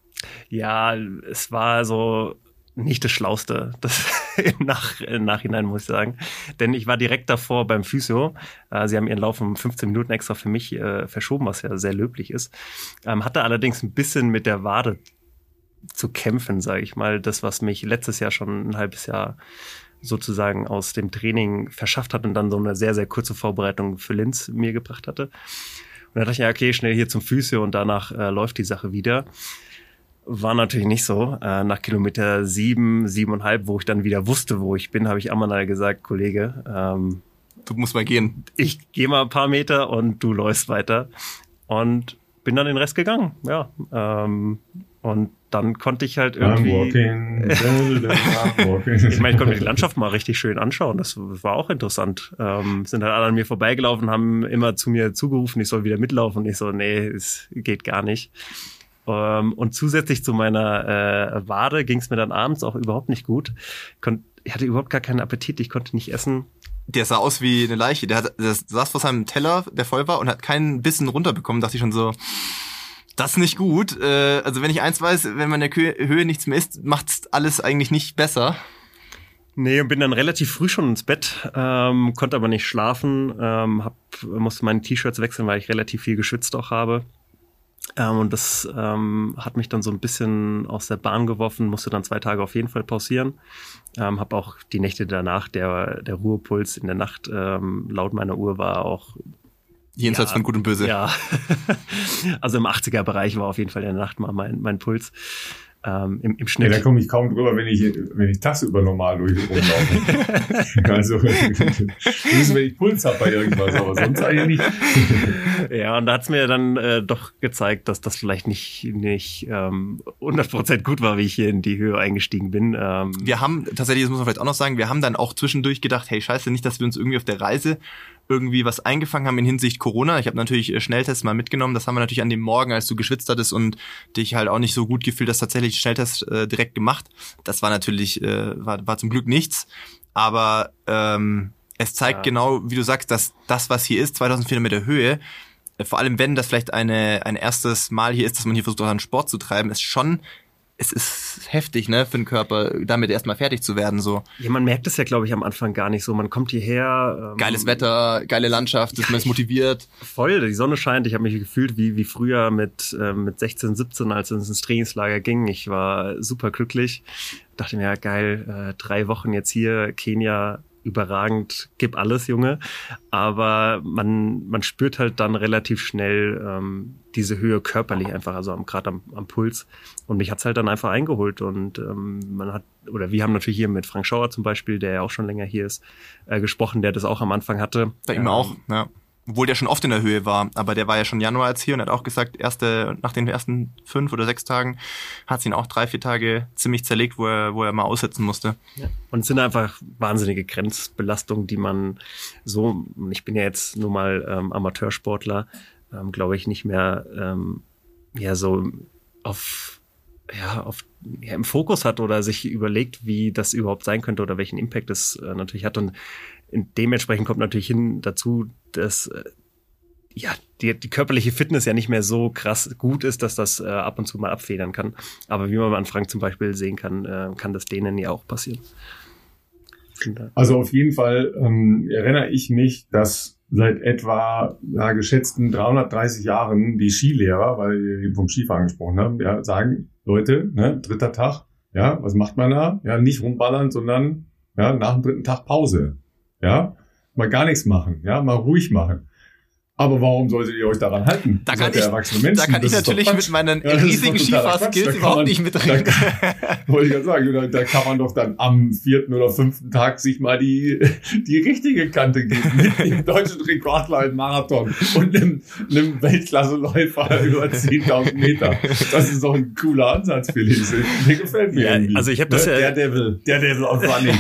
Ja, es war so nicht das Schlauste. Das im, Nach im Nachhinein muss ich sagen. Denn ich war direkt davor beim Physio. Äh, sie haben ihren Lauf um 15 Minuten extra für mich äh, verschoben, was ja sehr löblich ist. Ähm, hatte allerdings ein bisschen mit der Wade zu kämpfen, sage ich mal. Das, was mich letztes Jahr schon ein halbes Jahr sozusagen aus dem Training verschafft hat und dann so eine sehr, sehr kurze Vorbereitung für Linz mir gebracht hatte. Und dann dachte ich, ja, okay, schnell hier zum Physio und danach äh, läuft die Sache wieder. War natürlich nicht so. Äh, nach Kilometer sieben, siebeneinhalb, wo ich dann wieder wusste, wo ich bin, habe ich Amanal gesagt, Kollege, ähm, du musst mal gehen. Ich gehe mal ein paar Meter und du läufst weiter. Und bin dann den Rest gegangen, ja. Ähm, und dann konnte ich halt irgendwie. Walking, ich meine, ich konnte mir die Landschaft mal richtig schön anschauen. Das war auch interessant. Ähm, sind halt alle an mir vorbeigelaufen, haben immer zu mir zugerufen, ich soll wieder mitlaufen. Und ich so, nee, es geht gar nicht. Ähm, und zusätzlich zu meiner äh, Wade ging es mir dann abends auch überhaupt nicht gut. Konnt, ich hatte überhaupt gar keinen Appetit, ich konnte nicht essen. Der sah aus wie eine Leiche. Der, hat, der saß vor seinem Teller, der voll war, und hat keinen Bissen runterbekommen. Da dachte ich schon so, das ist nicht gut. Äh, also wenn ich eins weiß, wenn man in der Höhe nichts mehr isst, macht's alles eigentlich nicht besser. Nee, und bin dann relativ früh schon ins Bett, ähm, konnte aber nicht schlafen, ähm, hab, musste meine T-Shirts wechseln, weil ich relativ viel geschwitzt auch habe. Ähm, und das ähm, hat mich dann so ein bisschen aus der Bahn geworfen, musste dann zwei Tage auf jeden Fall pausieren. Ähm, habe auch die Nächte danach, der, der Ruhepuls in der Nacht ähm, laut meiner Uhr war auch Jenseits ja, von Gut und Böse. Ja. also im 80er-Bereich war auf jeden Fall in der Nacht mal mein, mein Puls. Ähm, im, im Schnitt. Ja, da komme ich kaum drüber, wenn ich, wenn ich tagsüber normal durch rumlaufe. also, ist, wenn ich Puls habe bei irgendwas, aber sonst eigentlich nicht. ja, und da hat's mir dann äh, doch gezeigt, dass das vielleicht nicht, nicht ähm, 100% gut war, wie ich hier in die Höhe eingestiegen bin. Ähm, wir haben, tatsächlich, das muss man vielleicht auch noch sagen, wir haben dann auch zwischendurch gedacht, hey, scheiße, nicht, dass wir uns irgendwie auf der Reise irgendwie was eingefangen haben in Hinsicht Corona. Ich habe natürlich äh, Schnelltests mal mitgenommen. Das haben wir natürlich an dem Morgen, als du geschwitzt hattest und dich halt auch nicht so gut gefühlt hast, tatsächlich Schnelltest äh, direkt gemacht. Das war natürlich, äh, war, war zum Glück nichts. Aber ähm, es zeigt ja. genau, wie du sagst, dass das, was hier ist, 2400 Meter Höhe, äh, vor allem wenn das vielleicht eine, ein erstes Mal hier ist, dass man hier versucht, einen Sport zu treiben, ist schon es ist heftig, ne, für den Körper, damit erstmal fertig zu werden, so. Ja, man merkt es ja, glaube ich, am Anfang gar nicht so. Man kommt hierher. Ähm, Geiles Wetter, geile Landschaft, ja, man ist motiviert. Voll, die Sonne scheint. Ich habe mich gefühlt wie, wie früher mit, äh, mit 16, 17, als es ins Trainingslager ging. Ich war super glücklich. Dachte mir, ja, geil, äh, drei Wochen jetzt hier, Kenia, überragend, gib alles, Junge. Aber man, man spürt halt dann relativ schnell ähm, diese Höhe körperlich einfach, also gerade am, am Puls. Und mich hat's halt dann einfach eingeholt. Und ähm, man hat, oder wir haben natürlich hier mit Frank Schauer zum Beispiel, der ja auch schon länger hier ist, äh, gesprochen, der das auch am Anfang hatte. Bei ihm ähm, auch, ja obwohl der schon oft in der Höhe war, aber der war ja schon Januar als hier und hat auch gesagt, erste, nach den ersten fünf oder sechs Tagen hat es ihn auch drei, vier Tage ziemlich zerlegt, wo er, wo er mal aussetzen musste. Ja. Und es sind einfach wahnsinnige Grenzbelastungen, die man so, ich bin ja jetzt nur mal ähm, Amateursportler, ähm, glaube ich, nicht mehr ähm, ja so auf ja, auf, ja, im Fokus hat oder sich überlegt, wie das überhaupt sein könnte oder welchen Impact es äh, natürlich hat. Und dementsprechend kommt natürlich hin dazu, dass äh, ja, die, die körperliche Fitness ja nicht mehr so krass gut ist, dass das äh, ab und zu mal abfedern kann. Aber wie man an Frank zum Beispiel sehen kann, äh, kann das denen ja auch passieren. Also auf jeden Fall ähm, erinnere ich mich, dass seit etwa ja, geschätzten 330 Jahren die Skilehrer, weil wir vom Skifahren gesprochen haben, ja, sagen, Leute, ne, dritter Tag, ja, was macht man da? Ja, nicht rumballern, sondern ja, nach dem dritten Tag Pause. Ja, mal gar nichts machen, ja, mal ruhig machen. Aber warum solltet ihr euch daran halten? Da kann, ich, Menschen. da kann ich natürlich mit meinen ja, riesigen Skifahrskills überhaupt man, nicht mitreden. Da wollte ich ja sagen, da, da, kann man doch dann am vierten oder fünften Tag sich mal die, die richtige Kante geben. Mit dem deutschen Rekordler im Marathon und einem, einem Weltklasseläufer über 10.000 Meter. Das ist doch ein cooler Ansatz, Philipp. Der gefällt mir ja, irgendwie. Also ich habe das ne? ja... Der Devil, der Devil auf Running.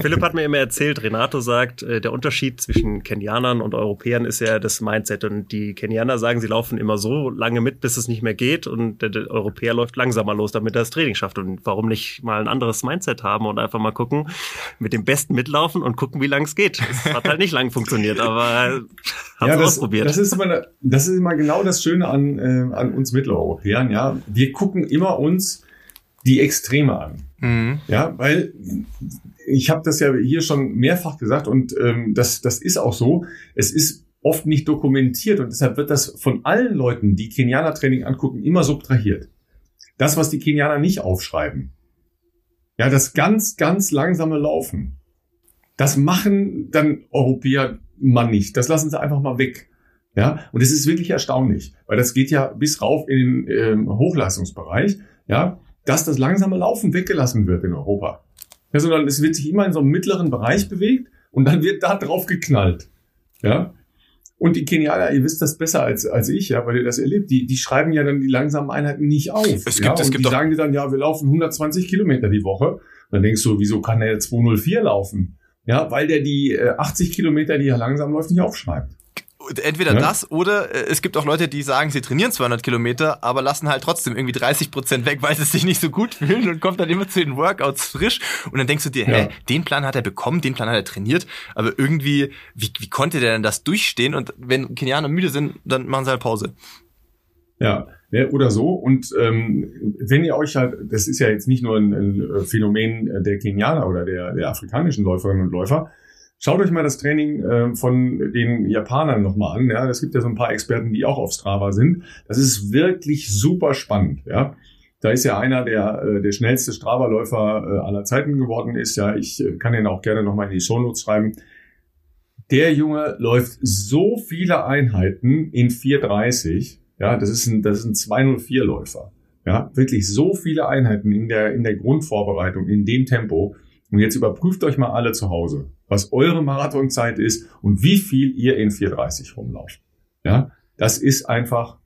Philipp hat mir immer erzählt, Renato sagt, äh, der Unterschied zwischen Kenianern und Europäern ist ja das Mindset. Und die Kenianer sagen, sie laufen immer so lange mit, bis es nicht mehr geht. Und der, der Europäer läuft langsamer los, damit er das Training schafft. Und warum nicht mal ein anderes Mindset haben und einfach mal gucken, mit dem Besten mitlaufen und gucken, wie lang es geht. Es hat halt nicht lang funktioniert, aber haben ja, das, ausprobiert. Das ist, immer, das ist immer genau das Schöne an, äh, an uns Mitteleuropäern. Ja, wir gucken immer uns die Extreme an. Mhm. Ja, weil ich habe das ja hier schon mehrfach gesagt und ähm, das, das ist auch so. Es ist oft nicht dokumentiert und deshalb wird das von allen Leuten, die Kenianer-Training angucken, immer subtrahiert. Das, was die Kenianer nicht aufschreiben. Ja, das ganz, ganz langsame Laufen. Das machen dann Europäer mal nicht. Das lassen sie einfach mal weg. Ja, und es ist wirklich erstaunlich, weil das geht ja bis rauf in den ähm, Hochleistungsbereich, ja, dass das langsame Laufen weggelassen wird in Europa. Ja, sondern es wird sich immer in so einem mittleren Bereich bewegt und dann wird da drauf geknallt. Ja, und die Kenianer, ihr wisst das besser als, als ich, ja, weil ihr das erlebt, die, die schreiben ja dann die langsamen Einheiten nicht auf. Es gibt, ja? es und gibt die sagen dir dann, ja, wir laufen 120 Kilometer die Woche. dann denkst du, wieso kann der 204 laufen? Ja, weil der die 80 äh, Kilometer, die er langsam läuft, nicht aufschreibt. Entweder ja? das oder äh, es gibt auch Leute, die sagen, sie trainieren 200 Kilometer, aber lassen halt trotzdem irgendwie 30 Prozent weg, weil sie sich nicht so gut fühlen und kommt dann immer zu den Workouts frisch und dann denkst du dir, ja. hä, den Plan hat er bekommen, den Plan hat er trainiert, aber irgendwie, wie, wie konnte der denn das durchstehen? Und wenn Kenianer müde sind, dann machen sie halt Pause. Ja, ja oder so. Und ähm, wenn ihr euch halt, das ist ja jetzt nicht nur ein, ein Phänomen der Kenianer oder der, der afrikanischen Läuferinnen und Läufer, Schaut euch mal das Training äh, von den Japanern nochmal an. Ja, es gibt ja so ein paar Experten, die auch auf Strava sind. Das ist wirklich super spannend. Ja, da ist ja einer, der äh, der schnellste Strava-Läufer äh, aller Zeiten geworden ist. Ja, ich äh, kann ihn auch gerne nochmal in die Shownotes schreiben. Der Junge läuft so viele Einheiten in 4:30. Ja, das ist ein das ist ein 204-Läufer. Ja, wirklich so viele Einheiten in der in der Grundvorbereitung in dem Tempo. Und jetzt überprüft euch mal alle zu Hause was eure Marathonzeit ist und wie viel ihr in 430 rumlauft. Ja, das ist einfach,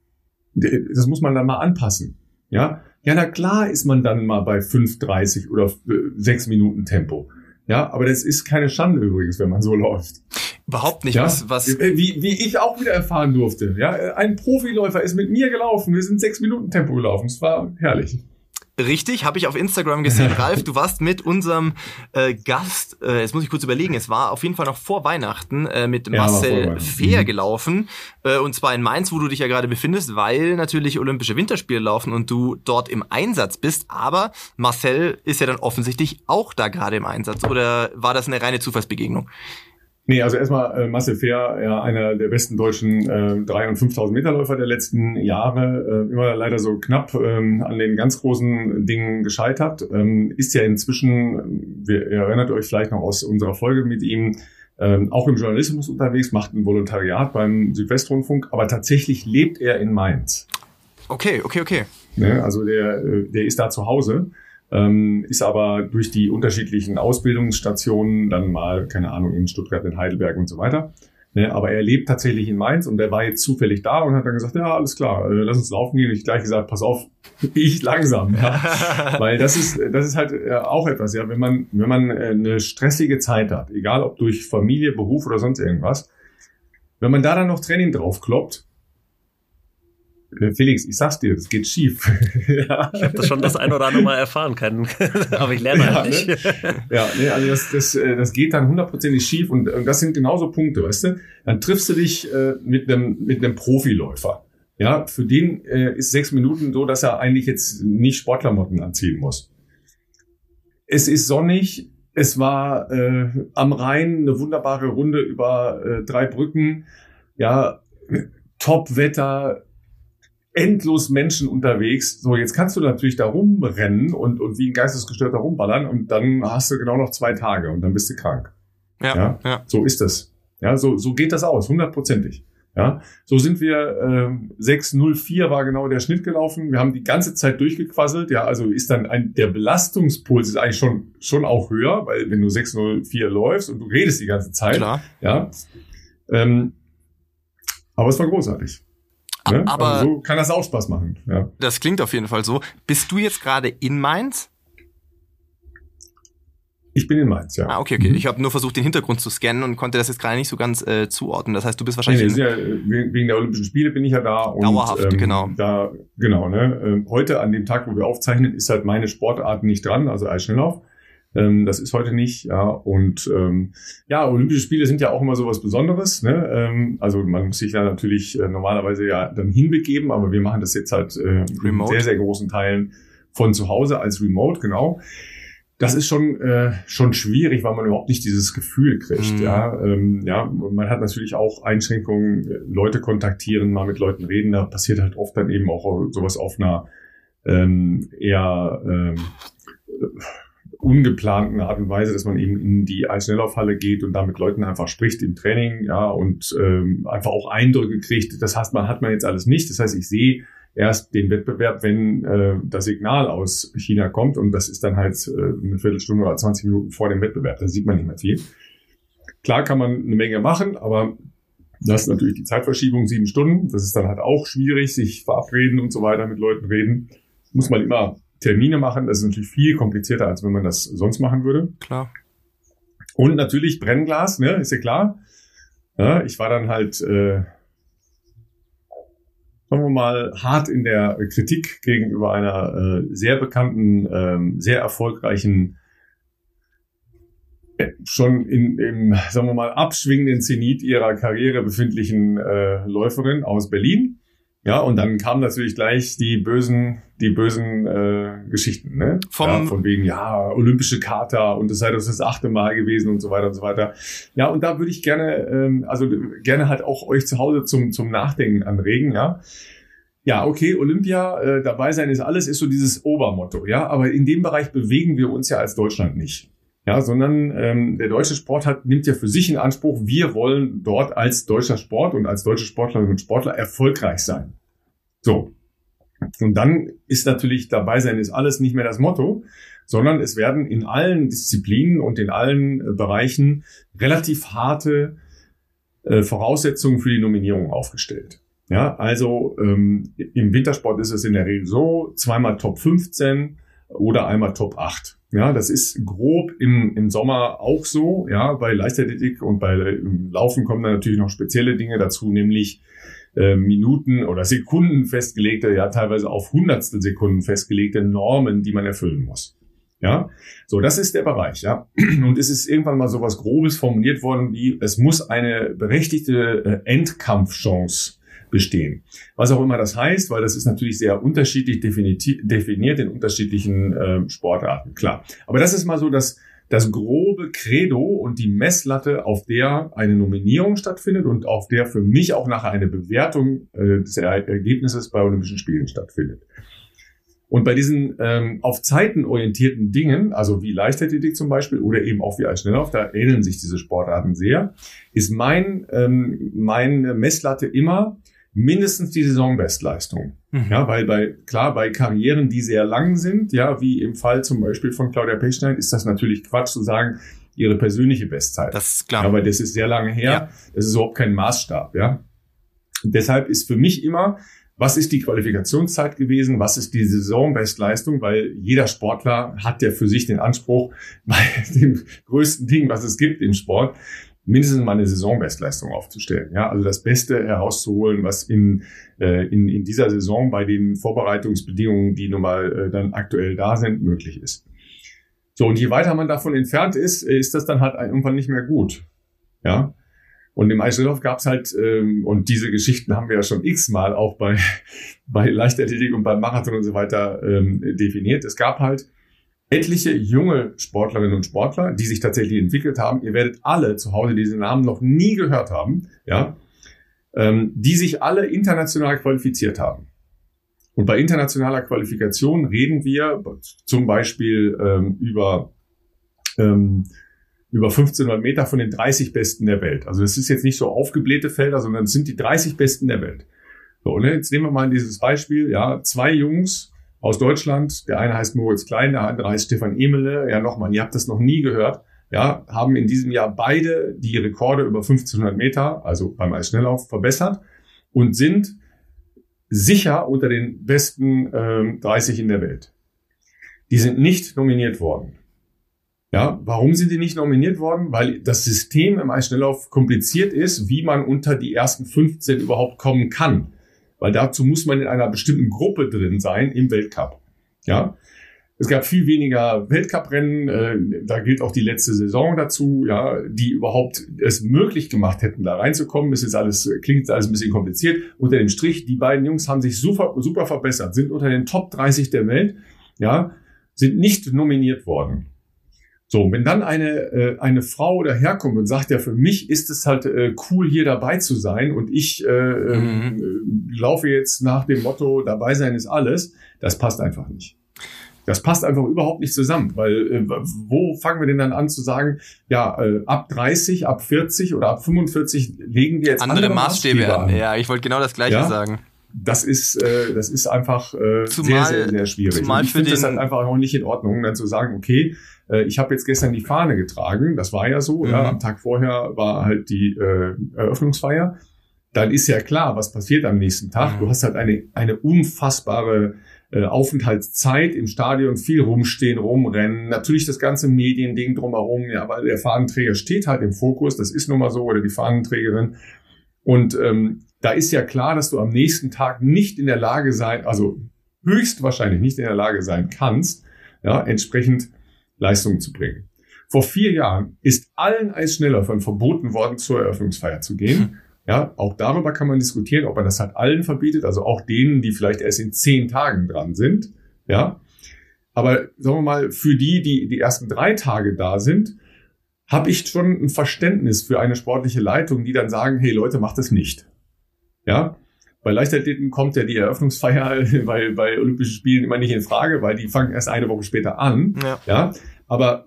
das muss man dann mal anpassen. Ja, ja, na klar ist man dann mal bei 5,30 oder 6 Minuten Tempo. Ja, aber das ist keine Schande übrigens, wenn man so läuft. Überhaupt nicht. Ja? Was, was wie, wie ich auch wieder erfahren durfte. Ja, ein Profiläufer ist mit mir gelaufen. Wir sind sechs Minuten Tempo gelaufen. Es war herrlich. Richtig, habe ich auf Instagram gesehen. Ralf, du warst mit unserem äh, Gast, äh, jetzt muss ich kurz überlegen, es war auf jeden Fall noch vor Weihnachten, äh, mit ja, Marcel Fehr mhm. gelaufen. Äh, und zwar in Mainz, wo du dich ja gerade befindest, weil natürlich Olympische Winterspiele laufen und du dort im Einsatz bist. Aber Marcel ist ja dann offensichtlich auch da gerade im Einsatz. Oder war das eine reine Zufallsbegegnung? Nee, also erstmal äh, Marcel Fehr, ja, einer der besten deutschen äh, 3.000 und 5.000 Meter Läufer der letzten Jahre, äh, immer leider so knapp ähm, an den ganz großen Dingen gescheitert, ähm, ist ja inzwischen, wir erinnert euch vielleicht noch aus unserer Folge mit ihm, ähm, auch im Journalismus unterwegs, macht ein Volontariat beim Südwestrundfunk, aber tatsächlich lebt er in Mainz. Okay, okay, okay. Ne, also der, äh, der ist da zu Hause ähm, ist aber durch die unterschiedlichen Ausbildungsstationen dann mal, keine Ahnung, in Stuttgart, in Heidelberg und so weiter. Ne, aber er lebt tatsächlich in Mainz und er war jetzt zufällig da und hat dann gesagt, ja, alles klar, äh, lass uns laufen gehen. Und ich gleich gesagt, pass auf, ich langsam. Ja. Weil das ist, das ist halt äh, auch etwas, ja, wenn man, wenn man äh, eine stressige Zeit hat, egal ob durch Familie, Beruf oder sonst irgendwas, wenn man da dann noch Training draufkloppt, Felix, ich sag's dir, das geht schief. ja. Ich habe das schon das ein oder andere Mal erfahren können, aber ich lerne halt nicht. Ne? Ja, nee, also das, das, äh, das geht dann hundertprozentig schief und, und das sind genauso Punkte, weißt du? Dann triffst du dich äh, mit einem mit einem Profiläufer. Ja, für den äh, ist sechs Minuten so, dass er eigentlich jetzt nicht Sportklamotten anziehen muss. Es ist sonnig, es war äh, am Rhein eine wunderbare Runde über äh, drei Brücken. Ja, Top-Wetter, endlos Menschen unterwegs. So, jetzt kannst du natürlich da rumrennen und, und wie ein Geistesgestörter rumballern und dann hast du genau noch zwei Tage und dann bist du krank. Ja, ja. ja. So ist das. Ja, so, so geht das aus, hundertprozentig. Ja, so sind wir äh, 604 war genau der Schnitt gelaufen. Wir haben die ganze Zeit durchgequasselt. Ja, also ist dann ein der Belastungspuls ist eigentlich schon schon auch höher, weil wenn du 604 läufst und du redest die ganze Zeit, Klar. ja. Ähm, aber es war großartig. Ne? Aber also so kann das auch Spaß machen. Ja. Das klingt auf jeden Fall so. Bist du jetzt gerade in Mainz? Ich bin in Mainz, ja. Ah, okay, okay. Mhm. Ich habe nur versucht, den Hintergrund zu scannen und konnte das jetzt gerade nicht so ganz äh, zuordnen. Das heißt, du bist wahrscheinlich. Nee, nee, ja, wegen der Olympischen Spiele bin ich ja da. Und, Dauerhaft, ähm, genau. Da, genau, ne? Ähm, heute, an dem Tag, wo wir aufzeichnen, ist halt meine Sportart nicht dran, also Eisschnelllauf. Ähm, das ist heute nicht, ja. Und ähm, ja, Olympische Spiele sind ja auch immer so was Besonderes. Ne? Ähm, also man muss sich da natürlich äh, normalerweise ja dann hinbegeben, aber wir machen das jetzt halt äh, in sehr, sehr großen Teilen von zu Hause als Remote, genau das ist schon äh, schon schwierig, weil man überhaupt nicht dieses Gefühl kriegt. Mhm. Ja, ähm, ja, man hat natürlich auch Einschränkungen, Leute kontaktieren, mal mit Leuten reden. Da passiert halt oft dann eben auch sowas auf einer ähm, eher ähm, ungeplanten Art und Weise, dass man eben in die Eisschnelllaufhalle geht und da mit Leuten einfach spricht im Training, ja, und ähm, einfach auch Eindrücke kriegt. Das heißt, man hat man jetzt alles nicht. Das heißt, ich sehe erst den Wettbewerb, wenn äh, das Signal aus China kommt und das ist dann halt äh, eine Viertelstunde oder 20 Minuten vor dem Wettbewerb. Da sieht man nicht mehr viel. Klar kann man eine Menge machen, aber das ist natürlich die Zeitverschiebung, sieben Stunden. Das ist dann halt auch schwierig, sich verabreden und so weiter, mit Leuten reden. Muss man immer Termine machen. Das ist natürlich viel komplizierter, als wenn man das sonst machen würde. Klar. Und natürlich Brennglas, ne, ist ja klar. Ja, ich war dann halt äh, sagen wir mal, hart in der Kritik gegenüber einer äh, sehr bekannten, ähm, sehr erfolgreichen, äh, schon in, im, sagen wir mal, abschwingenden Zenit ihrer Karriere befindlichen äh, Läuferin aus Berlin. Ja, und dann kamen natürlich gleich die bösen, die bösen äh, Geschichten, ne? Vom ja, von wegen, ja, olympische Charta und es sei das das achte Mal gewesen und so weiter und so weiter. Ja, und da würde ich gerne, ähm, also gerne halt auch euch zu Hause zum, zum Nachdenken anregen, ja. Ja, okay, Olympia, äh, dabei sein ist alles, ist so dieses Obermotto, ja. Aber in dem Bereich bewegen wir uns ja als Deutschland nicht. Ja, sondern ähm, der deutsche Sport hat, nimmt ja für sich in Anspruch, wir wollen dort als deutscher Sport und als deutsche Sportlerinnen und Sportler erfolgreich sein. So. Und dann ist natürlich dabei sein ist alles nicht mehr das Motto, sondern es werden in allen Disziplinen und in allen äh, Bereichen relativ harte äh, Voraussetzungen für die Nominierung aufgestellt. Ja, also ähm, im Wintersport ist es in der Regel so, zweimal Top 15 oder einmal Top 8. Ja, das ist grob im, im Sommer auch so. Ja, bei Leichtathletik und bei Laufen kommen dann natürlich noch spezielle Dinge dazu, nämlich äh, Minuten oder Sekunden festgelegte, ja teilweise auf Hundertstel Sekunden festgelegte Normen, die man erfüllen muss. Ja, so das ist der Bereich. Ja, und es ist irgendwann mal so was Grobes formuliert worden, wie es muss eine berechtigte äh, Endkampfchance bestehen. Was auch immer das heißt, weil das ist natürlich sehr unterschiedlich definiert in unterschiedlichen äh, Sportarten, klar. Aber das ist mal so das, das grobe Credo und die Messlatte, auf der eine Nominierung stattfindet und auf der für mich auch nachher eine Bewertung äh, des Ergebnisses bei Olympischen Spielen stattfindet. Und bei diesen ähm, auf Zeiten orientierten Dingen, also wie Leichtathletik zum Beispiel oder eben auch wie Eisschnelllauf, da ähneln sich diese Sportarten sehr, ist mein ähm, meine Messlatte immer mindestens die Saisonbestleistung. Mhm. Ja, weil bei, klar, bei Karrieren, die sehr lang sind, ja, wie im Fall zum Beispiel von Claudia Pechstein, ist das natürlich Quatsch zu sagen, ihre persönliche Bestzeit. Das ist klar. Aber das ist sehr lange her. Ja. Das ist überhaupt kein Maßstab, ja. deshalb ist für mich immer, was ist die Qualifikationszeit gewesen? Was ist die Saisonbestleistung? Weil jeder Sportler hat ja für sich den Anspruch, bei dem größten Ding, was es gibt im Sport, mindestens mal eine Saisonbestleistung aufzustellen. Ja, also das Beste herauszuholen, was in, äh, in, in dieser Saison bei den Vorbereitungsbedingungen, die nun mal äh, dann aktuell da sind, möglich ist. So, und je weiter man davon entfernt ist, ist das dann halt irgendwann nicht mehr gut. Ja. Und im Eisschnelllauf gab es halt, ähm, und diese Geschichten haben wir ja schon x-mal auch bei, bei Leichtathletik und beim Marathon und so weiter ähm, definiert. Es gab halt etliche junge Sportlerinnen und Sportler, die sich tatsächlich entwickelt haben. Ihr werdet alle zu Hause diese Namen noch nie gehört haben, ja, ähm, die sich alle international qualifiziert haben. Und bei internationaler Qualifikation reden wir zum Beispiel ähm, über ähm, über 1500 Meter von den 30 Besten der Welt. Also das ist jetzt nicht so aufgeblähte Felder, sondern es sind die 30 Besten der Welt. So, ne? Jetzt nehmen wir mal dieses Beispiel, ja, zwei Jungs aus Deutschland, der eine heißt Moritz Klein, der andere heißt Stefan Emele, ja nochmal, ihr habt das noch nie gehört, ja, haben in diesem Jahr beide die Rekorde über 1500 Meter, also beim Eisschnelllauf, verbessert und sind sicher unter den besten äh, 30 in der Welt. Die sind nicht nominiert worden. Ja, warum sind die nicht nominiert worden? Weil das System im Eisschnelllauf kompliziert ist, wie man unter die ersten 15 überhaupt kommen kann. Weil dazu muss man in einer bestimmten Gruppe drin sein im Weltcup. Ja, es gab viel weniger Weltcuprennen, äh, da gilt auch die letzte Saison dazu, ja, die überhaupt es möglich gemacht hätten, da reinzukommen. Ist alles, klingt alles ein bisschen kompliziert. Unter dem Strich, die beiden Jungs haben sich super, super verbessert, sind unter den Top 30 der Welt, ja, sind nicht nominiert worden. So, wenn dann eine, äh, eine Frau daherkommt und sagt, ja, für mich ist es halt äh, cool, hier dabei zu sein und ich äh, ähm, mhm. äh, laufe jetzt nach dem Motto, dabei sein ist alles, das passt einfach nicht. Das passt einfach überhaupt nicht zusammen, weil äh, wo fangen wir denn dann an zu sagen, ja, äh, ab 30, ab 40 oder ab 45 legen wir jetzt andere, andere Maßstäbe, Maßstäbe an. Ja, ich wollte genau das Gleiche ja? sagen das ist, äh, das ist einfach äh, zumal, sehr, sehr, sehr schwierig. Zumal ich finde es dann einfach auch nicht in Ordnung, dann zu sagen, okay, äh, ich habe jetzt gestern die Fahne getragen, das war ja so, mhm. ja, am Tag vorher war halt die äh, Eröffnungsfeier. Dann ist ja klar, was passiert am nächsten Tag. Mhm. Du hast halt eine, eine unfassbare äh, Aufenthaltszeit im Stadion, viel rumstehen, rumrennen, natürlich das ganze Mediending drumherum, ja, weil der Fahnenträger steht halt im Fokus, das ist nun mal so, oder die Fahnenträgerin. Und ähm, da ist ja klar, dass du am nächsten Tag nicht in der Lage sein, also höchstwahrscheinlich nicht in der Lage sein kannst, ja, entsprechend Leistungen zu bringen. Vor vier Jahren ist allen Eisschnellläufern verboten worden, zur Eröffnungsfeier zu gehen. Ja, auch darüber kann man diskutieren, ob man das halt allen verbietet, also auch denen, die vielleicht erst in zehn Tagen dran sind. Ja, aber sagen wir mal, für die, die die ersten drei Tage da sind, habe ich schon ein Verständnis für eine sportliche Leitung, die dann sagen, hey Leute, macht es nicht. Ja, bei Leichtathleten kommt ja die Eröffnungsfeier bei, bei Olympischen Spielen immer nicht in Frage, weil die fangen erst eine Woche später an. Ja. ja? Aber